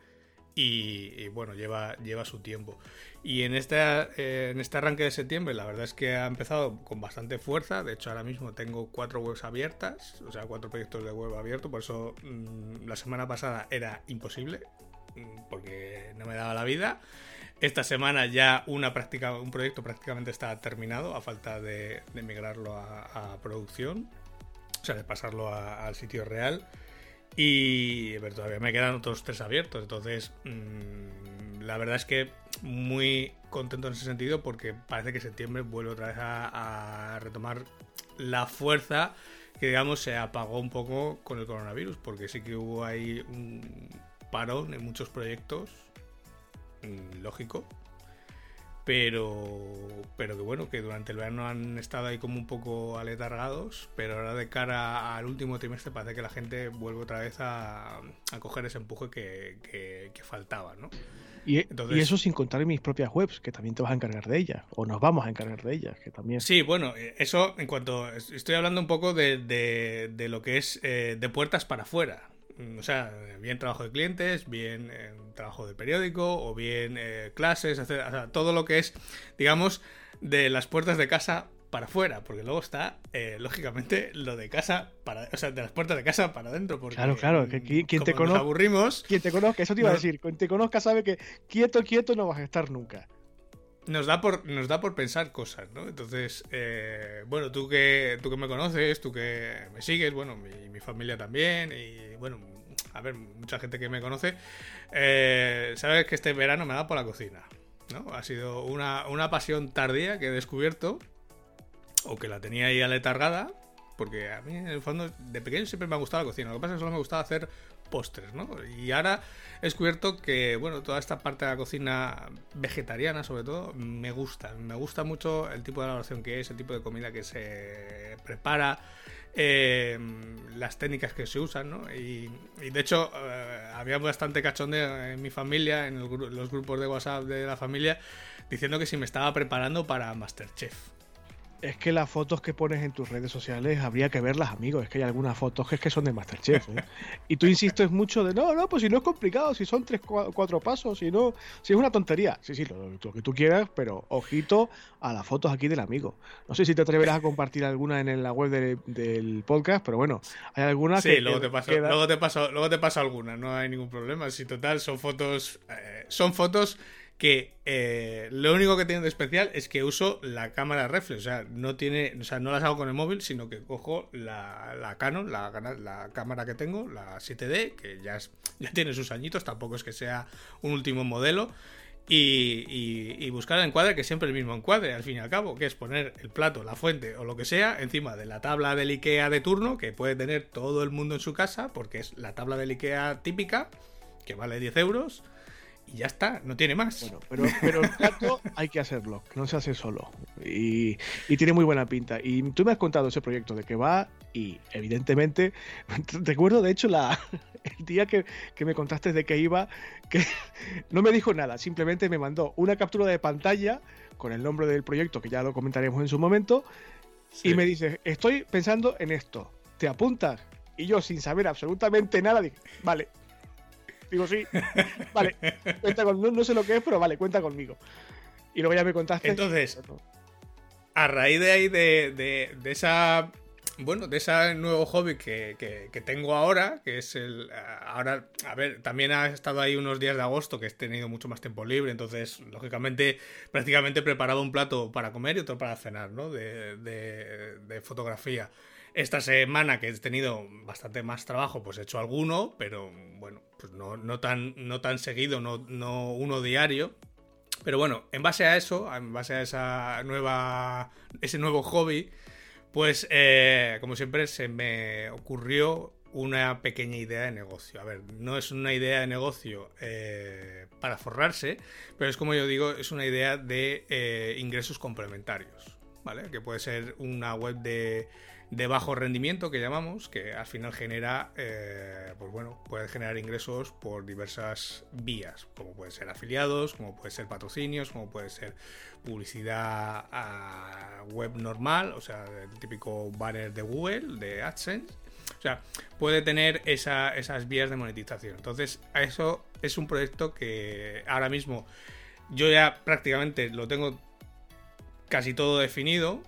y, bueno, lleva, lleva su tiempo. Y en este, eh, en este arranque de septiembre, la verdad es que ha empezado con bastante fuerza. De hecho, ahora mismo tengo cuatro webs abiertas, o sea, cuatro proyectos de web abiertos. Por eso mmm, la semana pasada era imposible, mmm, porque no me daba la vida. Esta semana ya una práctica, un proyecto prácticamente está terminado, a falta de, migrarlo a, producción, o sea, de pasarlo al sitio real. Y ver, todavía me quedan otros tres abiertos, entonces mm, la verdad es que muy contento en ese sentido porque parece que septiembre vuelve otra vez a retomar la fuerza que digamos se apagó un poco con el coronavirus, porque sí que hubo ahí un parón en muchos proyectos, mm, lógico, pero, pero que bueno, que durante el verano han estado ahí como un poco aletargados, pero ahora de cara al último trimestre parece que la gente vuelve otra vez a, coger ese empuje que, que faltaba, ¿no? Y, eso sin contar en mis propias webs, que también te vas a encargar de ellas, o nos vamos a encargar de ellas, que también... Sí, bueno, eso en cuanto... Estoy hablando un poco de, de, lo que es eh, de puertas para afuera. Mm, o sea, bien trabajo de clientes, bien eh, trabajo de periódico, o bien clases, o sea, todo lo que es, digamos, de las puertas de casa para afuera, porque luego está, eh, lógicamente, lo de casa para, o sea, de las puertas de casa para adentro. Porque, claro, claro, que quien, te conozca, aburrimos, quien te conozca, eso te iba a decir, quien te conozca sabe que quieto, quieto no vas a estar nunca. Nos da por, nos da por pensar cosas, ¿no? Entonces, eh, bueno, tú que, tú que me conoces, tú que me sigues, bueno, mi, mi familia también, y bueno, a ver, mucha gente que me conoce, eh, sabes que este verano me da por la cocina, ¿no? Ha sido una, una pasión tardía que he descubierto o que la tenía ahí aletargada, porque a mí en el fondo de pequeño siempre me ha gustado la cocina, lo que pasa es que solo me gustaba hacer postres, ¿no? Y ahora he descubierto que, bueno, toda esta parte de la cocina vegetariana sobre todo me gusta, me gusta mucho el tipo de elaboración que es, el tipo de comida que se prepara, eh, las técnicas que se usan, ¿no? Y, de hecho eh, había bastante cachondeo en mi familia, en los grupos de WhatsApp de la familia, diciendo que si me estaba preparando para Masterchef. Es que las fotos que pones en tus redes sociales habría que verlas, amigos. Es que hay algunas fotos que, es que son de Masterchef. ¿eh? y tú insistes mucho de no, no, pues si no es complicado, si son tres, cuatro pasos, si no, si es una tontería. Sí, sí, lo, que tú quieras, pero ojito a las fotos aquí del amigo. No sé si te atreverás a compartir alguna en la web del podcast, pero bueno, hay algunas sí, luego, te paso, luego te paso, luego te paso alguna, no hay ningún problema. Si total son fotos, eh, son fotos que eh, lo único que tiene de especial es que uso la cámara reflex, o sea, no tiene, o sea, no las hago con el móvil, sino que cojo la, Canon, la, la, cámara que tengo, la 7D, que ya, ya tiene sus añitos, tampoco es que sea un último modelo, y, y, buscar el encuadre que siempre el mismo encuadre, al fin y al cabo, que es poner el plato, la fuente o lo que sea encima de la tabla del IKEA de turno, que puede tener todo el mundo en su casa, porque es la tabla del IKEA típica, que vale 10 euros y ya está, no tiene más. Bueno, pero, pero el plato hay que hacerlo, no se hace solo. Y, tiene muy buena pinta. Y tú me has contado ese proyecto de que va y evidentemente, recuerdo de hecho la, el día que, me contaste de que iba, que no me dijo nada, simplemente me mandó una captura de pantalla con el nombre del proyecto, que ya lo comentaremos en su momento, y me dice, estoy pensando en esto, ¿te apuntas? Y yo, sin saber absolutamente nada, dije, vale, Digo, sí. Vale, cuenta con, no, sé lo que es, pero vale, cuenta conmigo. Y luego ya me contaste. Entonces, a raíz de ahí, de, de, esa. Bueno, de ese nuevo hobby que, que, tengo ahora, que es el. Ahora, a ver, también ha estado ahí unos días de agosto que he tenido mucho más tiempo libre, entonces, lógicamente, prácticamente he preparado un plato para comer y otro para cenar, ¿no? De, de, de fotografía. Esta semana que he tenido bastante más trabajo, pues he hecho alguno, pero bueno, pues no, no, tan, no tan seguido, no, no uno diario. Pero bueno, en base a eso, en base a esa nueva, ese nuevo hobby, pues eh, como siempre se me ocurrió una pequeña idea de negocio. A ver, no es una idea de negocio eh, para forrarse, pero es como yo digo, es una idea de eh, ingresos complementarios, ¿vale? Que puede ser una web de de bajo rendimiento que llamamos, que al final genera, eh, pues bueno, puede generar ingresos por diversas vías, como puede ser afiliados, como puede ser patrocinios, como puede ser publicidad a web normal, o sea, el típico banner de Google, de AdSense. O sea, puede tener esas vías de monetización. Entonces, eso es un proyecto que ahora mismo yo ya prácticamente lo tengo casi todo definido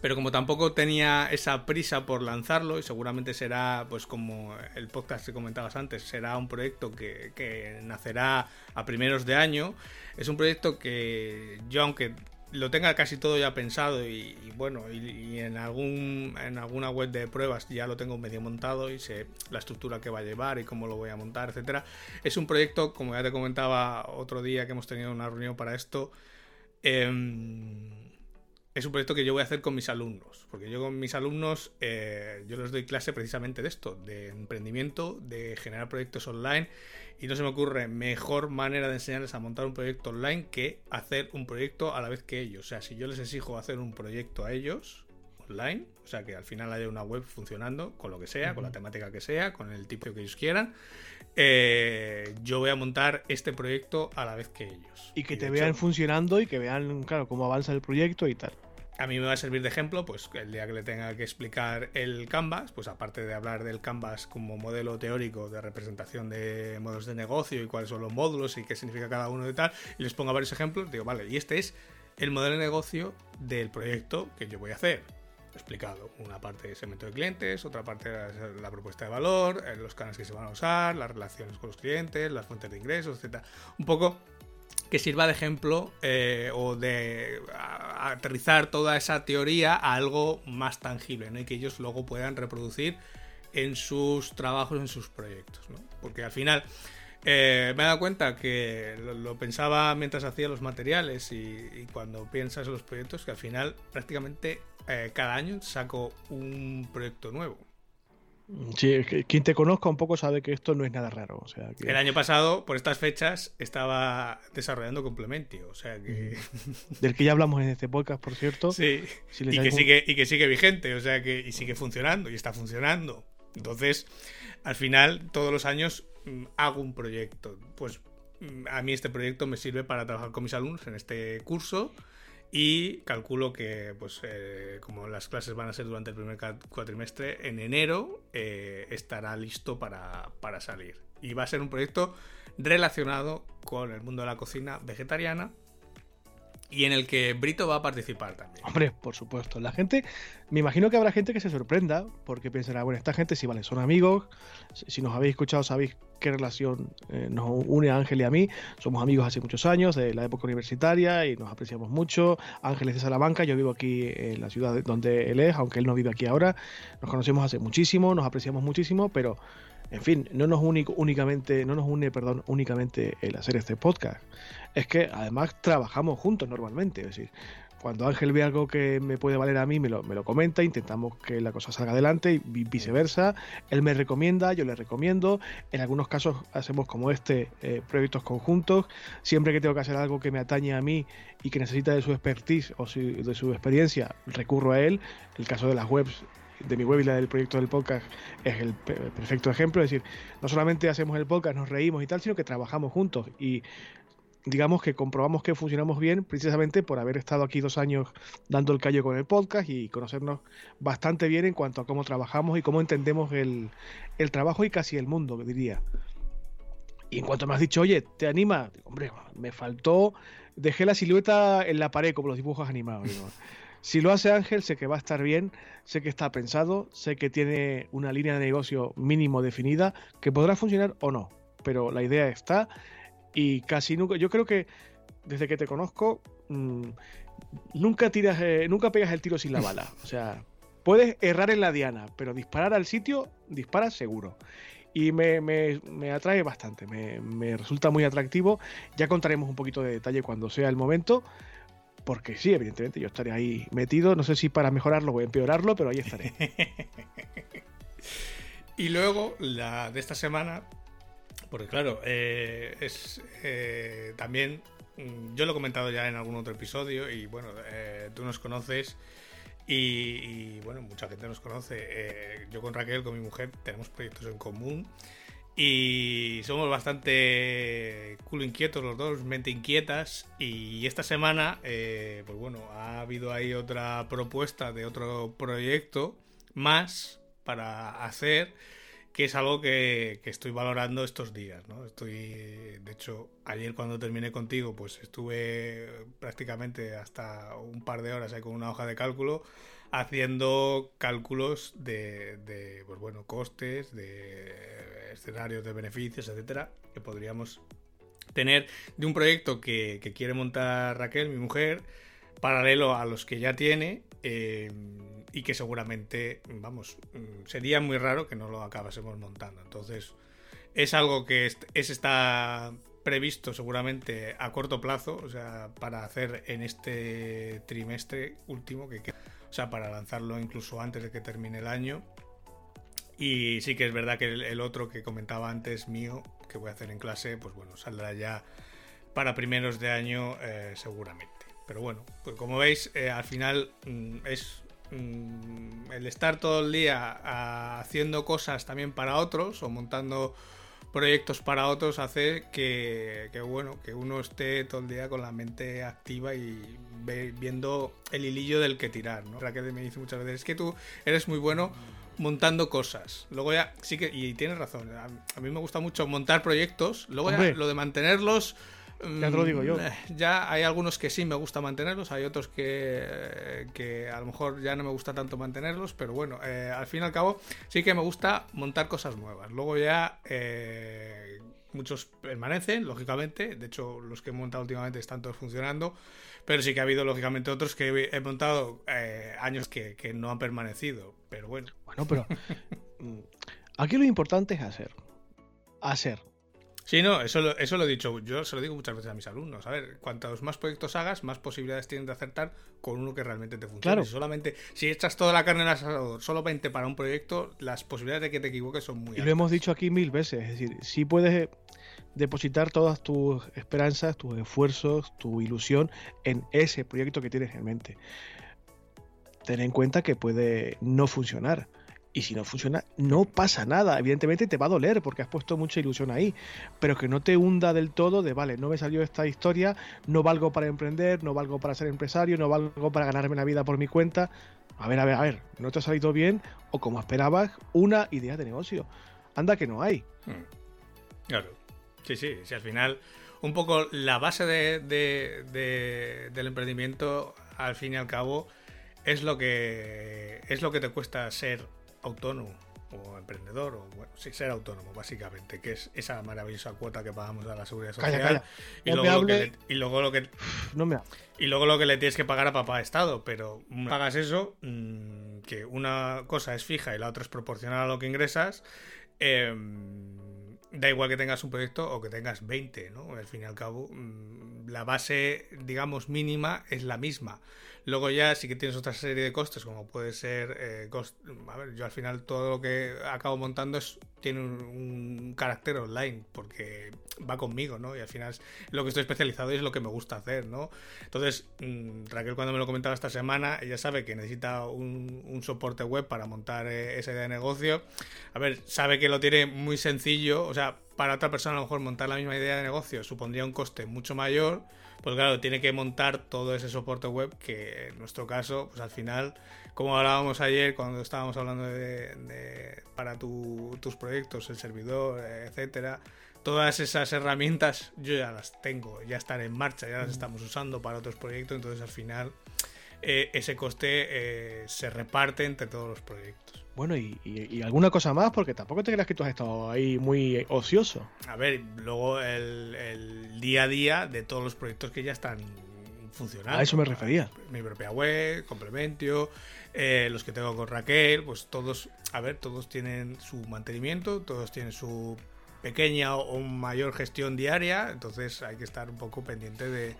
pero como tampoco tenía esa prisa por lanzarlo, y seguramente será, pues como el podcast que comentabas antes, será un proyecto que, nacerá a primeros de año, es un proyecto que yo, aunque lo tenga casi todo ya pensado y, bueno, y, en algún en alguna web de pruebas ya lo tengo medio montado y sé la estructura que va a llevar y cómo lo voy a montar, etcétera. Es un proyecto, como ya te comentaba otro día que hemos tenido una reunión para esto, eh, es un proyecto que yo voy a hacer con mis alumnos, porque yo con mis alumnos eh, yo les doy clase precisamente de esto, de emprendimiento, de generar proyectos online y no se me ocurre mejor manera de enseñarles a montar un proyecto online que hacer un proyecto a la vez que ellos. O sea, si yo les exijo hacer un proyecto a ellos online, sea, que al final haya una web funcionando con lo que sea, con la temática que sea, con el tipo que ellos quieran, eh, yo voy a montar este proyecto a la vez que ellos. Y que te vean funcionando y que vean, claro, cómo avanza el proyecto y tal. A mí me va a servir de ejemplo, pues el día que le tenga que explicar el Canvas, pues aparte de hablar del Canvas como modelo teórico de representación de modos de negocio y cuáles son los módulos y qué significa cada uno de tal, y les pongo varios ejemplos, digo, vale, y este es el modelo de negocio del proyecto que yo voy a hacer explicado. Una parte de segmento de clientes, otra parte de la propuesta de valor, eh, los canales que se van a usar, las relaciones con los clientes, las fuentes de ingresos, etc. Un poco que sirva de ejemplo eh, o de aterrizar toda esa teoría a algo más tangible ¿no? y que ellos luego puedan reproducir en sus trabajos, en sus proyectos. ¿no? Porque al final eh, me he dado cuenta que lo, pensaba mientras hacía los materiales y, cuando piensas en los proyectos que al final prácticamente eh, cada año saco un proyecto nuevo. Sí, quien te conozca un poco sabe que esto no es nada raro. O sea, El año pasado, por estas fechas, estaba desarrollando Complementio. O sea que. Del que ya hablamos en este podcast, por cierto. Sí. y, que sigue, y que sigue vigente. O sea que. Y sigue funcionando. Y está funcionando. Entonces, al final, todos los años mm, hago un proyecto. Pues mm, a mí este proyecto me sirve para trabajar con mis alumnos en este curso y calculo que, pues, eh, como las clases van a ser durante el primer cuatrimestre, en enero eh, estará listo para, para salir. Y va a ser un proyecto relacionado con el mundo de la cocina vegetariana y en el que Brito va a participar también. Hombre, por supuesto. La gente, me imagino que habrá gente que se sorprenda, porque pensará, bueno, esta gente sí, vale, son amigos. Si nos habéis escuchado, sabéis qué relación eh, nos une a Ángel y a mí. Somos amigos hace muchos años, de la época universitaria, y nos apreciamos mucho. Ángel es de Salamanca, yo vivo aquí en la ciudad donde él es, aunque él no vive aquí ahora. Nos conocemos hace muchísimo, nos apreciamos muchísimo, pero en fin, no nos une únicamente, no nos une, perdón, únicamente el hacer este podcast. Es que además trabajamos juntos normalmente. Es decir, cuando Ángel ve algo que me puede valer a mí, me lo, me lo comenta, intentamos que la cosa salga adelante y viceversa. Él me recomienda, yo le recomiendo. En algunos casos hacemos como este, eh, proyectos conjuntos. Siempre que tengo que hacer algo que me atañe a mí y que necesita de su expertise o de su experiencia, recurro a él. El caso de las webs de mi web y la del proyecto del podcast es el perfecto ejemplo. Es decir, no solamente hacemos el podcast, nos reímos y tal, sino que trabajamos juntos y digamos que comprobamos que funcionamos bien precisamente por haber estado aquí dos años dando el callo con el podcast y conocernos bastante bien en cuanto a cómo trabajamos y cómo entendemos el, el trabajo y casi el mundo, diría. Y en cuanto me has dicho, oye, ¿te anima? Hombre, me faltó, dejé la silueta en la pared como los dibujos animados. Si lo hace Ángel, sé que va a estar bien, sé que está pensado, sé que tiene una línea de negocio mínimo definida, que podrá funcionar o no, pero la idea está y casi nunca, yo creo que desde que te conozco, mm, nunca tiras, eh, nunca pegas el tiro sin la bala, o sea, puedes errar en la diana, pero disparar al sitio, disparas seguro. Y me, me, atrae bastante, me, me resulta muy atractivo. Ya contaremos un poquito de detalle cuando sea el momento porque sí, evidentemente yo estaré ahí metido. No sé si para mejorarlo o empeorarlo, pero ahí estaré. y luego, la de esta semana, porque claro, eh, es eh, también. Mm, yo lo he comentado ya en algún otro episodio y bueno, eh, tú nos conoces y, bueno, mucha gente nos conoce. yo con Raquel, con mi mujer, tenemos proyectos en común y somos bastante culo inquietos los dos, mente inquietas. Y esta semana, eh, pues bueno, ha habido ahí otra propuesta de otro proyecto más para hacer. que es algo que, estoy valorando estos días, ¿no? Estoy, de hecho, ayer cuando terminé contigo, pues estuve prácticamente hasta un par de horas ahí con una hoja de cálculo haciendo cálculos de, de pues bueno, costes, de escenarios de beneficios, etcétera, que podríamos tener de un proyecto que, quiere montar Raquel, mi mujer, paralelo a los que ya tiene. Eh, y que seguramente, vamos, sería muy raro que no lo acabásemos montando. Entonces, es algo que es, está previsto seguramente a corto plazo, o sea, para hacer en este trimestre último que queda, o sea, para lanzarlo incluso antes de que termine el año. Y sí que es verdad que el, otro que comentaba antes mío, que voy a hacer en clase, pues bueno, saldrá ya para primeros de año eh, seguramente. Pero bueno, pues como veis, eh, al final mm, es Mm, el estar todo el día haciendo cosas también para otros o montando proyectos para otros hace que, bueno que uno esté todo el día con la mente activa y viendo el hilillo del que tirar ¿no? Raquel me dice muchas veces es que tú eres muy bueno montando cosas luego ya sí que y tienes razón a, mí me gusta mucho montar proyectos luego ya lo de mantenerlos ya te lo digo yo. Mm, ya hay algunos que sí me gusta mantenerlos, hay otros que, que a lo mejor ya no me gusta tanto mantenerlos, pero bueno, eh, al fin y al cabo sí que me gusta montar cosas nuevas. Luego ya eh, muchos permanecen, lógicamente, de hecho los que he montado últimamente están todos funcionando, pero sí que ha habido lógicamente otros que he montado eh, años que, que no han permanecido, pero bueno. Bueno, pero mm, aquí lo importante es hacer. Hacer Sí, no, eso lo, eso lo he dicho. Yo se lo digo muchas veces a mis alumnos. A ver, cuantos más proyectos hagas, más posibilidades tienes de acertar con uno que realmente te funcione. Claro. Si solamente, si echas toda la carne en el asador solamente para un proyecto, las posibilidades de que te equivoques son muy altas. Y lo hemos dicho aquí mil veces. Es decir, si puedes depositar todas tus esperanzas, tus esfuerzos, tu ilusión en ese proyecto que tienes en mente. Ten en cuenta que puede no funcionar y si no funciona, no pasa nada. Evidentemente te va a doler porque has puesto mucha ilusión ahí. Pero que no te hunda del todo de, vale, no me salió esta historia, no valgo para emprender, no valgo para ser empresario, no valgo para ganarme la vida por mi cuenta. A ver, a ver, a ver, no te ha salido bien o como esperabas una idea de negocio. Anda que no hay. Hmm. Claro. Sí, sí, si al final un poco la base de, del emprendimiento, al fin y al cabo, es lo que es lo que te cuesta ser autónomo o emprendedor, o bueno, sí, ser autónomo, básicamente, que es esa maravillosa cuota que pagamos a la seguridad social. Y, luego lo que le, y, luego lo que no me y luego lo que le tienes que pagar a papá Estado, pero pagas eso, mm, que una cosa es fija y la otra es proporcional a lo que ingresas. Em, da igual que tengas un proyecto o que tengas 20, ¿no? Al fin y al cabo, mm, la base, digamos, mínima es la misma. Luego ya sí que tienes otra serie de costes, como puede ser... Eh, a ver, yo al final todo lo que acabo montando es, tiene un, carácter online, porque va conmigo, ¿no? Y al final es lo que estoy especializado y es lo que me gusta hacer, ¿no? Entonces, mm, Raquel cuando me lo comentaba esta semana, ella sabe que necesita un, soporte web para montar eh, esa idea de negocio. A ver, sabe que lo tiene muy sencillo, o sea, para otra persona a lo mejor montar la misma idea de negocio supondría un coste mucho mayor pues claro, tiene que montar todo ese soporte web que en nuestro caso, pues al final, como hablábamos ayer cuando estábamos hablando de, para tus proyectos, el servidor, etcétera, todas esas herramientas yo ya las tengo, ya están en marcha, ya las mm. estamos usando para otros proyectos, entonces al final eh, ese coste eh, se reparte entre todos los proyectos. Bueno, y, alguna cosa más, porque tampoco te creas que tú has estado ahí muy ocioso. A ver, luego el, día a día de todos los proyectos que ya están funcionando. A eso me refería. Mi propia web, Complementio, eh, los que tengo con Raquel, pues todos, a ver, todos tienen su mantenimiento, todos tienen su pequeña o mayor gestión diaria, entonces hay que estar un poco pendiente de,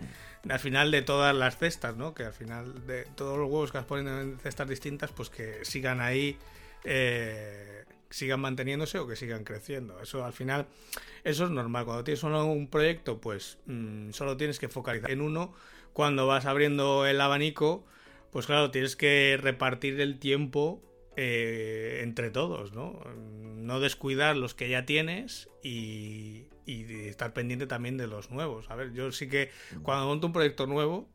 al final de todas las cestas, ¿no? Que al final de todos los huevos que las ponen en cestas distintas, pues que sigan ahí eh, sigan manteniéndose o que sigan creciendo. Eso al final, eso es normal. Cuando tienes solo un proyecto, pues mm, solo tienes que focalizar en uno. Cuando vas abriendo el abanico, pues claro, tienes que repartir el tiempo eh, entre todos, ¿no? No descuidar los que ya tienes y, estar pendiente también de los nuevos. A ver, yo sí que cuando monto un proyecto nuevo,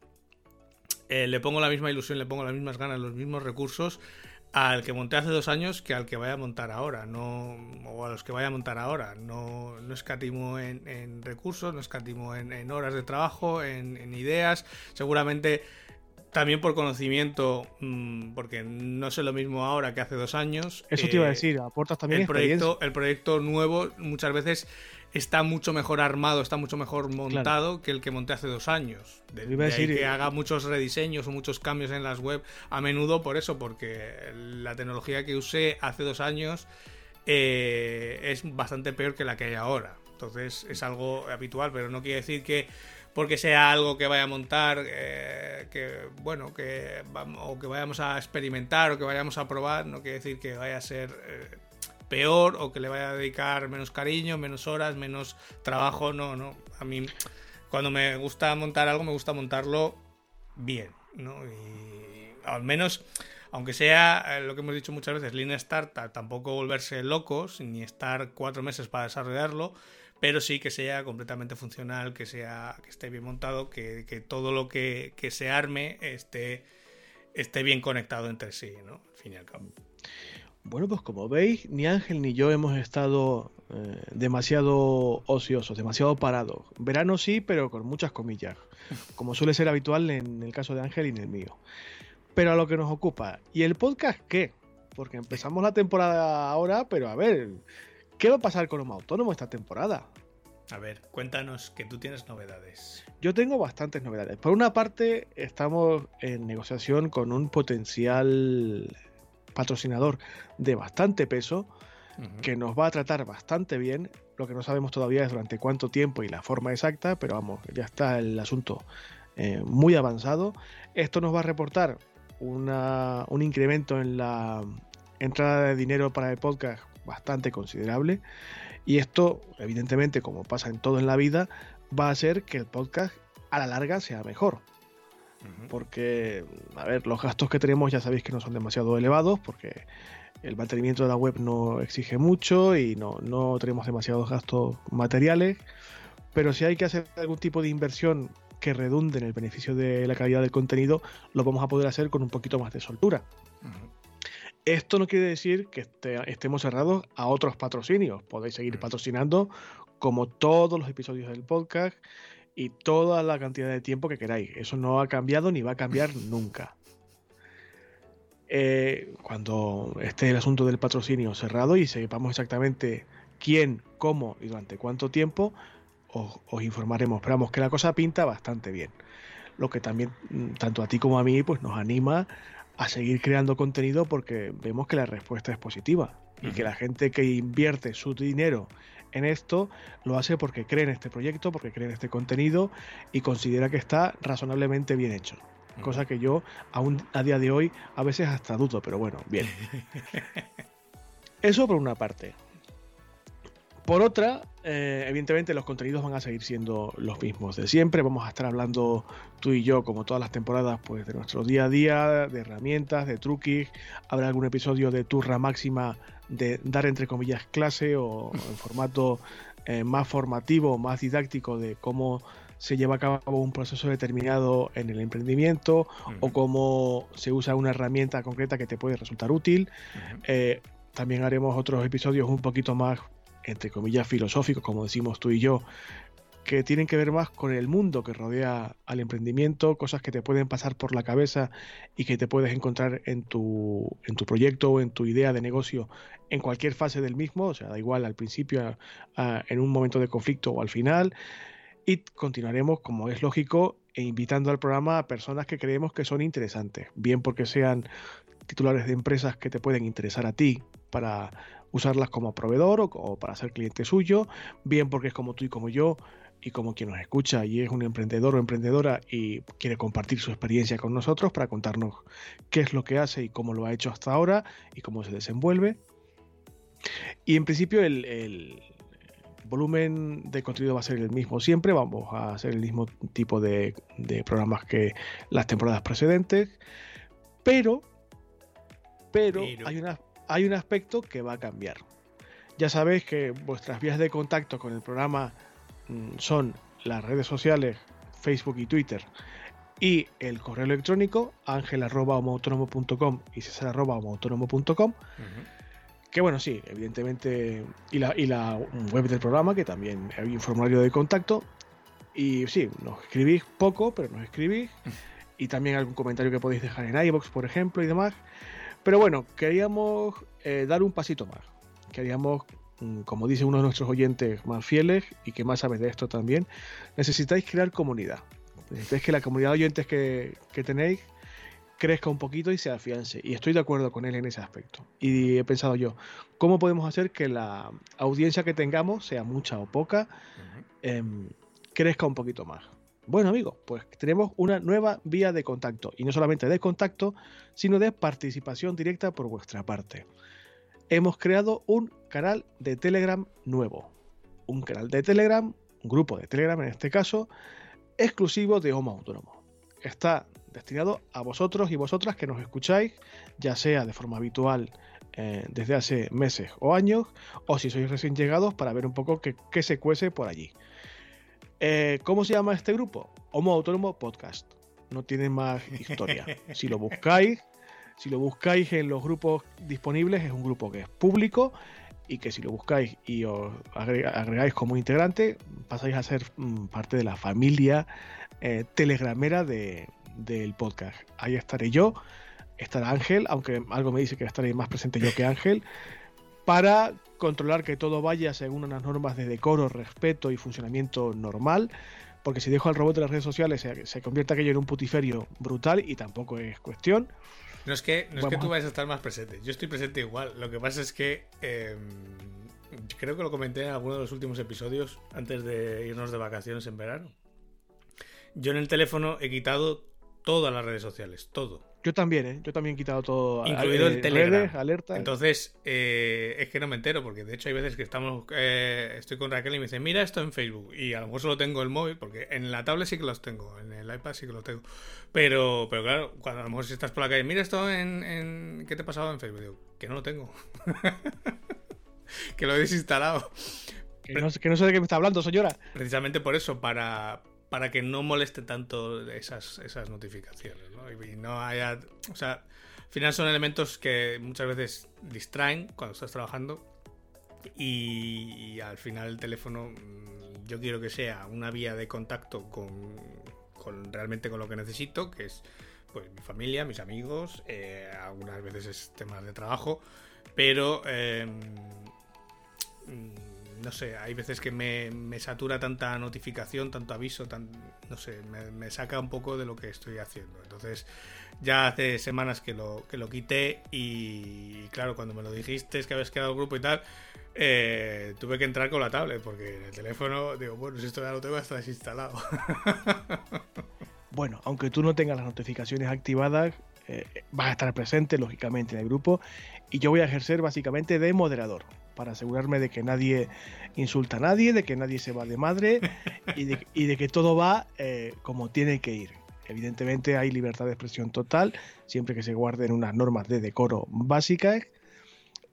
eh, le pongo la misma ilusión, le pongo las mismas ganas, los mismos recursos, al que monté hace dos años que al que vaya a montar ahora, no, o a los que vaya a montar ahora. No, no escatimo en, recursos, no escatimo en, horas de trabajo, en, ideas. Seguramente también por conocimiento, mm, porque no sé lo mismo ahora que hace dos años. Eso te iba a eh, decir, aportas también el proyecto, el proyecto nuevo muchas veces está mucho mejor armado, está mucho mejor montado que el que monté hace dos años. De, decir, que haga muchos rediseños o muchos cambios en las web a menudo por eso, porque la tecnología que usé hace dos años eh, es bastante peor que la que hay ahora. Entonces es algo habitual, pero no quiere decir que porque sea algo que vaya a montar, eh, que bueno, que o que vayamos a experimentar o que vayamos a probar, no quiere decir que vaya a ser eh, peor o que le vaya a dedicar menos cariño, menos horas, menos trabajo. No, no. A mí, cuando me gusta montar algo, me gusta montarlo bien, ¿no? Al menos, aunque sea eh, lo que hemos dicho muchas veces, Lean Startup, tampoco volverse locos, ni estar cuatro meses para desarrollarlo, pero sí que sea completamente funcional, que sea que esté bien montado, que, todo lo que, que, se arme esté, esté bien conectado entre sí, ¿no? Al fin y al cabo. Bueno, pues como veis, ni Ángel ni yo hemos estado eh, demasiado ociosos, demasiado parados. Verano sí, pero con muchas comillas, como suele ser habitual en el caso de Ángel y en el mío. Pero a lo que nos ocupa. ¿Y el podcast qué? Porque empezamos la temporada ahora, pero a ver, ¿qué va a pasar con Homo Autónomo esta temporada? A ver, cuéntanos que tú tienes novedades. Yo tengo bastantes novedades. Por una parte, estamos en negociación con un potencial patrocinador de bastante peso, que nos va a tratar bastante bien. Lo que no sabemos todavía es durante cuánto tiempo y la forma exacta, pero vamos, ya está el asunto eh, muy avanzado. Esto nos va a reportar un incremento en la entrada de dinero para el podcast bastante considerable. Y esto, evidentemente, como pasa en todo en la vida, va a hacer que el podcast a la larga sea mejor porque, a ver, los gastos que tenemos ya sabéis que no son demasiado elevados, porque el mantenimiento de la web no exige mucho y no, no tenemos demasiados gastos materiales, pero si hay que hacer algún tipo de inversión que redunde en el beneficio de la calidad del contenido, lo vamos a poder hacer con un poquito más de soltura. Esto no quiere decir que estemos cerrados a otros patrocinios. Podéis seguir patrocinando como todos los episodios del podcast y toda la cantidad de tiempo que queráis. Eso no ha cambiado ni va a cambiar nunca. Eh, cuando esté el asunto del patrocinio cerrado y sepamos exactamente quién, cómo y durante cuánto tiempo, os, informaremos. Esperamos que la cosa pinta bastante bien. Lo que también, mm, tanto a ti como a mí, pues nos anima a seguir creando contenido porque vemos que la respuesta es positiva y que la gente que invierte su dinero en esto lo hace porque cree en este proyecto, porque cree en este contenido y considera que está razonablemente bien hecho. Cosa que yo aún a día de hoy a veces hasta dudo, pero bueno, bien. Eso por una parte. Por otra, eh, evidentemente los contenidos van a seguir siendo los mismos de siempre. Vamos a estar hablando tú y yo, como todas las temporadas, pues de nuestro día a día, de herramientas, de truquis. Habrá algún episodio de Turra Máxima de dar entre comillas clase o en formato eh, más formativo, más didáctico de cómo se lleva a cabo un proceso determinado en el emprendimiento o cómo se usa una herramienta concreta que te puede resultar útil. Eh, también haremos otros episodios un poquito más, entre comillas, filosóficos, como decimos tú y yo, que tienen que ver más con el mundo que rodea al emprendimiento, cosas que te pueden pasar por la cabeza y que te puedes encontrar en tu, en tu proyecto o en tu idea de negocio en cualquier fase del mismo, o sea, da igual al principio, en un momento de conflicto o al final. Y continuaremos, como es lógico, e invitando al programa a personas que creemos que son interesantes, bien porque sean titulares de empresas que te pueden interesar a ti para usarlas como proveedor o, o para ser cliente suyo, bien porque es como tú y como yo, y como quien nos escucha y es un emprendedor o emprendedora y quiere compartir su experiencia con nosotros para contarnos qué es lo que hace y cómo lo ha hecho hasta ahora y cómo se desenvuelve. Y en principio el, volumen de contenido va a ser el mismo siempre, vamos a hacer el mismo tipo de, programas que las temporadas precedentes, pero, pero, Hay, una, hay un aspecto que va a cambiar. Ya sabéis que vuestras vías de contacto con el programa son las redes sociales, Facebook y Twitter, y el correo electrónico angel.homoautónomo.com y cesar.homoautónomo.com. Que bueno, sí, evidentemente, y la, y la web del programa, que también hay un formulario de contacto. Y sí, nos escribís poco, pero nos escribís. Y también algún comentario que podéis dejar en iBox, por ejemplo, y demás. Pero bueno, queríamos eh, dar un pasito más. Queríamos, mm, como dice uno de nuestros oyentes más fieles y que más sabe de esto también, necesitáis crear comunidad. Necesitáis que la comunidad de oyentes que, que tenéis crezca un poquito y se afiance. Y estoy de acuerdo con él en ese aspecto. Y he pensado yo, ¿cómo podemos hacer que la audiencia que tengamos, sea mucha o poca, em, crezca un poquito más? Bueno amigos, pues tenemos una nueva vía de contacto. Y no solamente de contacto, sino de participación directa por vuestra parte. Hemos creado un canal de Telegram nuevo. Un canal de Telegram, un grupo de Telegram en este caso, exclusivo de Homo Autónomo. Está destinado a vosotros y vosotras que nos escucháis, ya sea de forma habitual eh, desde hace meses o años, o si sois recién llegados para ver un poco qué, se cuece por allí. Eh, ¿Cómo se llama este grupo? Homo Autónomo Podcast. No tiene más historia. Si lo buscáis, si lo buscáis en los grupos disponibles, es un grupo que es público y que si lo buscáis y os agregáis como integrante, pasáis a ser mm, parte de la familia eh, telegramera de, del podcast. Ahí estaré yo, estará Ángel, aunque algo me dice que estaré más presente yo que Ángel, para controlar que todo vaya según unas normas de decoro, respeto y funcionamiento normal. Porque si dejo al robot de las redes sociales se, se convierte aquello en un putiferio brutal y tampoco es cuestión. No es que, no es que tú vayas a estar más presente. Yo estoy presente igual. Lo que pasa es que em, creo que lo comenté en alguno de los últimos episodios antes de irnos de vacaciones en verano. Yo en el teléfono he quitado todas las redes sociales, todo. Yo también, ¿eh? Yo también he quitado todo. Incluido el Telegram. alerta. Entonces, eh, es que no me entero, porque de hecho hay veces que estamos eh, estoy con Raquel y me dice, mira esto en Facebook. Y a lo mejor solo tengo el móvil, porque en la tablet sí que los tengo, en el iPad sí que los tengo. Pero, pero claro, cuando a lo mejor si estás por la calle, mira esto en, en... ¿Qué te ha pasado en Facebook? Digo, que no lo tengo. que lo he desinstalado. Que no, que no sé de qué me está hablando, señora. Precisamente por eso, para, para que no moleste tanto esas, esas notificaciones, ¿no? Y, no haya... O sea, al final son elementos que muchas veces distraen cuando estás trabajando y, al final el teléfono mm, yo quiero que sea una vía de contacto con, con realmente con lo que necesito, que es pues mi familia, mis amigos, eh, algunas veces es temas de trabajo, pero... Eh, no sé, hay veces que me, satura tanta notificación, tanto aviso, tan, no sé, me, saca un poco de lo que estoy haciendo. Entonces, ya hace semanas que lo, que lo quité y, claro, cuando me lo dijiste que habías quedado el grupo y tal, eh, tuve que entrar con la tablet porque en el teléfono digo, bueno, si esto ya lo tengo hasta desinstalado. Bueno, aunque tú no tengas las notificaciones activadas, eh, vas a estar presente, lógicamente, en el grupo y yo voy a ejercer básicamente de moderador para asegurarme de que nadie insulta a nadie, de que nadie se va de madre y de, que todo va eh, como tiene que ir. Evidentemente hay libertad de expresión total, siempre que se guarden unas normas de decoro básicas.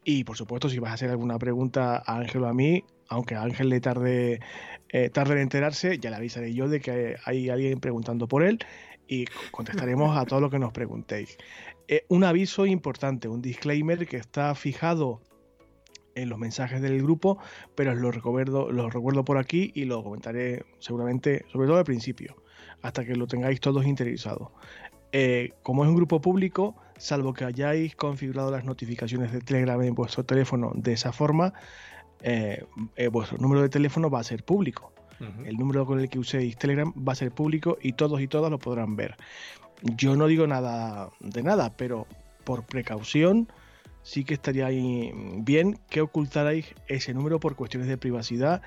Y por supuesto, si vas a hacer alguna pregunta a Ángel o a mí, aunque a Ángel le tarde, eh, tarde en enterarse, ya le avisaré yo de que hay alguien preguntando por él y contestaremos a todo lo que nos preguntéis. Eh, un aviso importante, un disclaimer que está fijado en los mensajes del grupo, pero lo recuerdo, lo recuerdo por aquí y lo comentaré seguramente, sobre todo al principio, hasta que lo tengáis todos interiorizados. Eh, como es un grupo público, salvo que hayáis configurado las notificaciones de Telegram en vuestro teléfono de esa forma, eh, eh, vuestro número de teléfono va a ser público. El número con el que uséis Telegram va a ser público y todos y todas lo podrán ver. Yo no digo nada de nada, pero por precaución, sí que estaría bien que ocultarais ese número por cuestiones de privacidad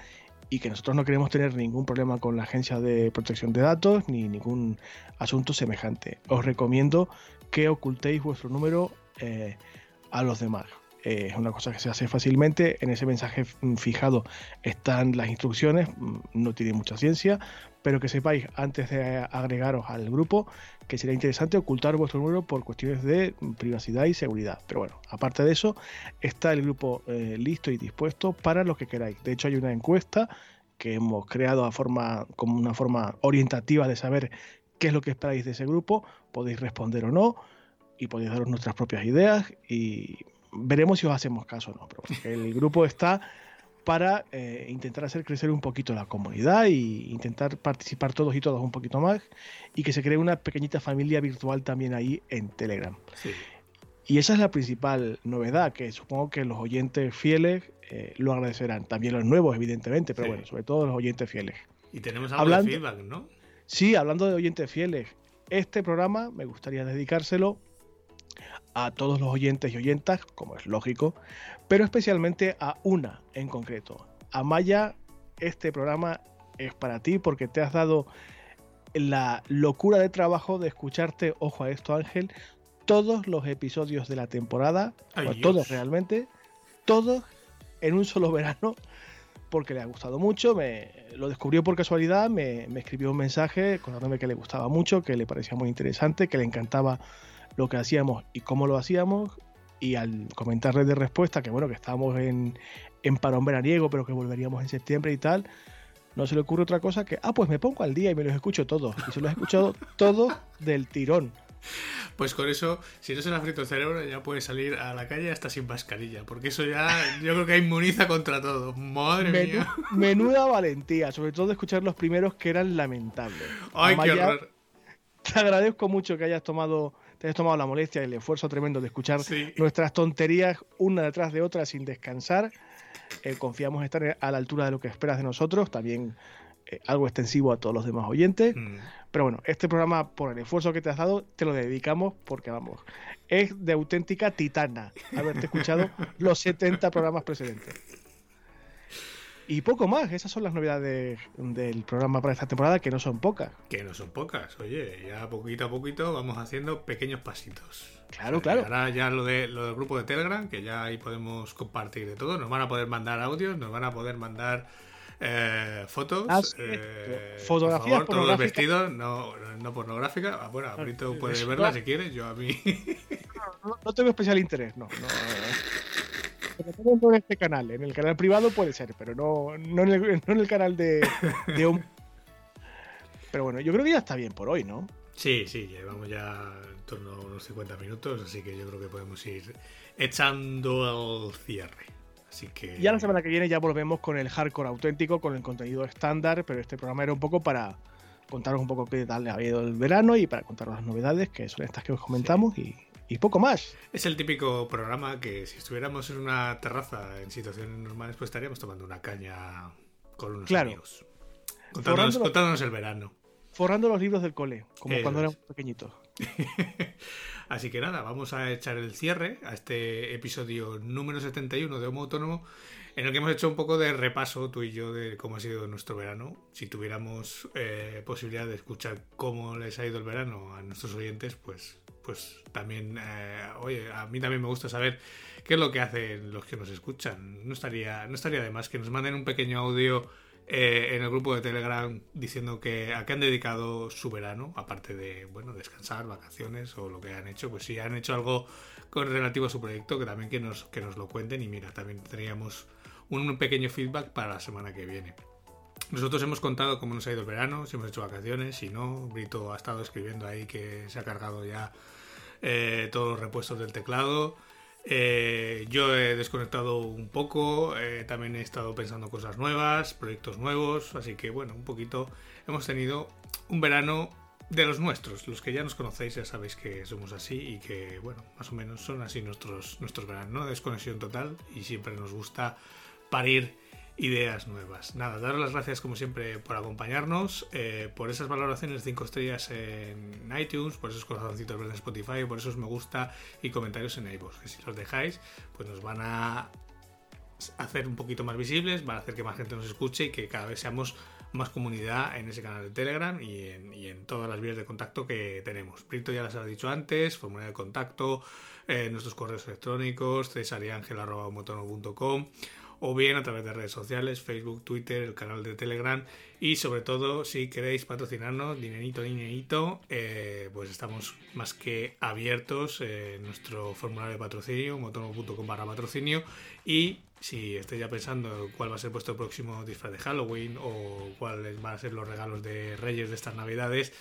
y que nosotros no queremos tener ningún problema con la Agencia de Protección de Datos ni ningún asunto semejante. Os recomiendo que ocultéis vuestro número eh, a los demás. Eh, es una cosa que se hace fácilmente. En ese mensaje fijado están las instrucciones, mm, no tiene mucha ciencia, pero que sepáis antes de agregaros al grupo que sería interesante ocultar vuestro número por cuestiones de privacidad y seguridad. Pero bueno, aparte de eso, está el grupo eh, listo y dispuesto para lo que queráis. De hecho, hay una encuesta que hemos creado a forma, como una forma orientativa de saber qué es lo que esperáis de ese grupo, podéis responder o no y podéis daros nuestras propias ideas y veremos si os hacemos caso o no. Pero el grupo está para eh, intentar hacer crecer un poquito la comunidad e intentar participar todos y todas un poquito más y que se cree una pequeñita familia virtual también ahí en Telegram. Y esa es la principal novedad, que supongo que los oyentes fieles eh, lo agradecerán. También los nuevos, evidentemente, pero bueno, sobre todo los oyentes fieles. Y tenemos algo hablando, de feedback, ¿no? Sí, hablando de oyentes fieles, este programa me gustaría dedicárselo a todos los oyentes y oyentas, como es lógico, pero especialmente a una en concreto. Amaya, este programa es para ti porque te has dado la locura de trabajo de escucharte, ojo a esto Ángel, todos los episodios de la temporada, todos realmente, todos en un solo verano, porque le ha gustado mucho, me lo descubrió por casualidad, me, me escribió un mensaje contándome que le gustaba mucho, que le parecía muy interesante, que le encantaba lo que hacíamos y cómo lo hacíamos. Y al comentarle de respuesta que bueno, que estábamos en, en parón veraniego, pero que volveríamos en septiembre y tal, no se le ocurre otra cosa que, ah, pues me pongo al día y me los escucho todos. Y se los he escuchado todos del tirón. Pues con eso, si no se le ha frito el cerebro, ya puede salir a la calle hasta sin mascarilla, porque eso ya yo creo que inmuniza contra todo. Madre mía. Menuda valentía, sobre todo escuchar los primeros que eran lamentables. Ay, qué horror. Te agradezco mucho que hayas tomado te has tomado la molestia y el esfuerzo tremendo de escuchar nuestras tonterías una detrás de otra sin descansar. Eh, confiamos estar a la altura de lo que esperas de nosotros, también eh, algo extensivo a todos los demás oyentes. Mm. Pero bueno, este programa, por el esfuerzo que te has dado, te lo dedicamos porque, vamos, es de auténtica titana haberte escuchado los 70 programas precedentes. Y poco más, esas son las novedades del programa para esta temporada, que no son pocas. Que no son pocas, oye, ya poquito a poquito vamos haciendo pequeños pasitos. Claro, claro. Ahora ya lo, de, lo del grupo de Telegram, que ya ahí podemos compartir de todo, nos van a poder mandar audios, nos van a poder mandar eh, fotos, ah, eh, fotografías por favor, todos vestidos, no, no pornográfica. Ah, bueno, Abrito ah, puede verla si quiere, yo a mí. No, no tengo especial interés, no. no en este canal. En el canal privado puede ser, pero no, no, en, el, canal de, de Pero bueno, yo creo que ya está bien por hoy, ¿no? Sí, sí, llevamos ya en torno a unos 50 minutos, así que yo creo que podemos ir echando el cierre. Así que... Ya la semana que viene ya volvemos con el hardcore auténtico, con el contenido estándar, pero este programa era un poco para contaros un poco qué tal ha ido el verano y para contaros las novedades, que son estas que os comentamos y y poco más. Es el típico programa que si estuviéramos en una terraza en situaciones normales, pues estaríamos tomando una caña con unos amigos. Contándonos, el verano. Forrando los libros del cole, como cuando éramos pequeñitos. Así que nada, vamos a echar el cierre a este episodio número 71 de Homo Autónomo, en el que hemos hecho un poco de repaso tú y yo de cómo ha sido nuestro verano. Si tuviéramos eh, posibilidad de escuchar cómo les ha ido el verano a nuestros oyentes, pues pues también, eh, oye, a mí también me gusta saber qué es lo que hacen los que nos escuchan. No estaría, no estaría de más que nos manden un pequeño audio eh, en el grupo de Telegram diciendo que a qué han dedicado su verano, aparte de, bueno, descansar, vacaciones o lo que han hecho, pues si han hecho algo con relativo a su proyecto, que también que nos, que nos lo cuenten y mira, también tendríamos un pequeño feedback para la semana que viene. Nosotros hemos contado cómo nos ha ido el verano, si hemos hecho vacaciones, si no. Brito ha estado escribiendo ahí que se ha cargado ya eh, todos los repuestos del teclado. Eh, yo he desconectado un poco, eh, también he estado pensando cosas nuevas, proyectos nuevos, así que bueno, un poquito hemos tenido un verano de los nuestros, los que ya nos conocéis ya sabéis que somos así y que bueno, más o menos son así nuestros, nuestros veranos, ¿no? Desconexión total y siempre nos gusta parir ideas nuevas. Nada, daros las gracias como siempre por acompañarnos, eh, por esas valoraciones de 5 estrellas en iTunes, por esos corazoncitos verdes en Spotify, por esos me gusta y comentarios en iVoox, que si los dejáis, pues nos van a hacer un poquito más visibles, van a hacer que más gente nos escuche y que cada vez seamos más comunidad en ese canal de Telegram y en, todas las vías de contacto que tenemos. Prito ya las ha dicho antes, formulario de contacto, eh, nuestros correos electrónicos, cesariangel.com o bien a través de redes sociales, Facebook, Twitter, el canal de Telegram. Y sobre todo si queréis patrocinarnos, dinerito, dinerito, eh, pues estamos más que abiertos en nuestro formulario de patrocinio, motono.com barra patrocinio. Y si estáis ya pensando cuál va a ser vuestro próximo disfraz de Halloween o cuáles van a ser los regalos de Reyes de estas Navidades,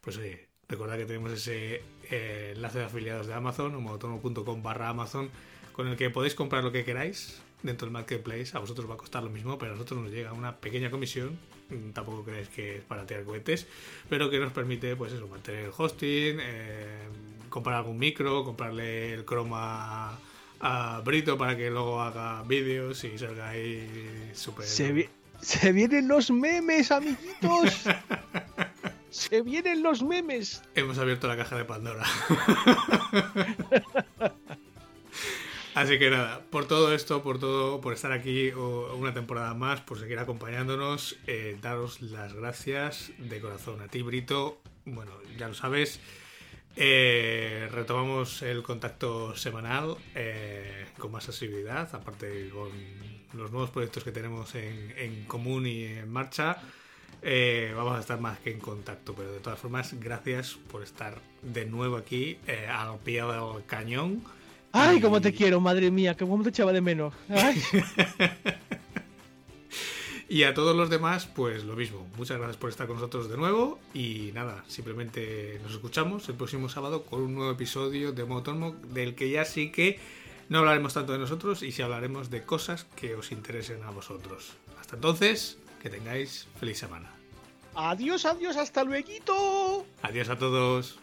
pues oye, recordad que tenemos ese eh, enlace de afiliados de Amazon, homoautónomo.com barra Amazon, con el que podéis comprar lo que queráis dentro del marketplace. A vosotros va a costar lo mismo, pero a nosotros nos llega una pequeña comisión. Mm, tampoco creéis que es para tirar cohetes, pero que nos permite, pues eso, mantener el hosting, eh, comprar algún micro, comprarle el croma a Brito para que luego haga vídeos y salga ahí súper. Se, se vienen los memes, amiguitos. Se vienen los memes. Hemos abierto la caja de Pandora. Así que nada, por todo esto, por todo, por estar aquí una temporada más, por seguir acompañándonos, eh, daros las gracias de corazón a ti, Brito. Bueno, ya lo sabes, eh, retomamos el contacto semanal eh, con más asiduidad, aparte con los nuevos proyectos que tenemos en, común y en marcha. Vamos a estar más que en contacto, pero de todas formas, gracias por estar de nuevo aquí al pie del cañón. ¡Ay, cómo te quiero, madre mía! ¡Cómo te echaba de menos! ¡Ay! Y a todos los demás, pues lo mismo. Muchas gracias por estar con nosotros de nuevo. Y nada, simplemente nos escuchamos el próximo sábado con un nuevo episodio de Motormo, del que ya sí que no hablaremos tanto de nosotros y sí hablaremos de cosas que os interesen a vosotros. Hasta entonces, que tengáis feliz semana. Adiós, adiós, hasta luego. Adiós a todos.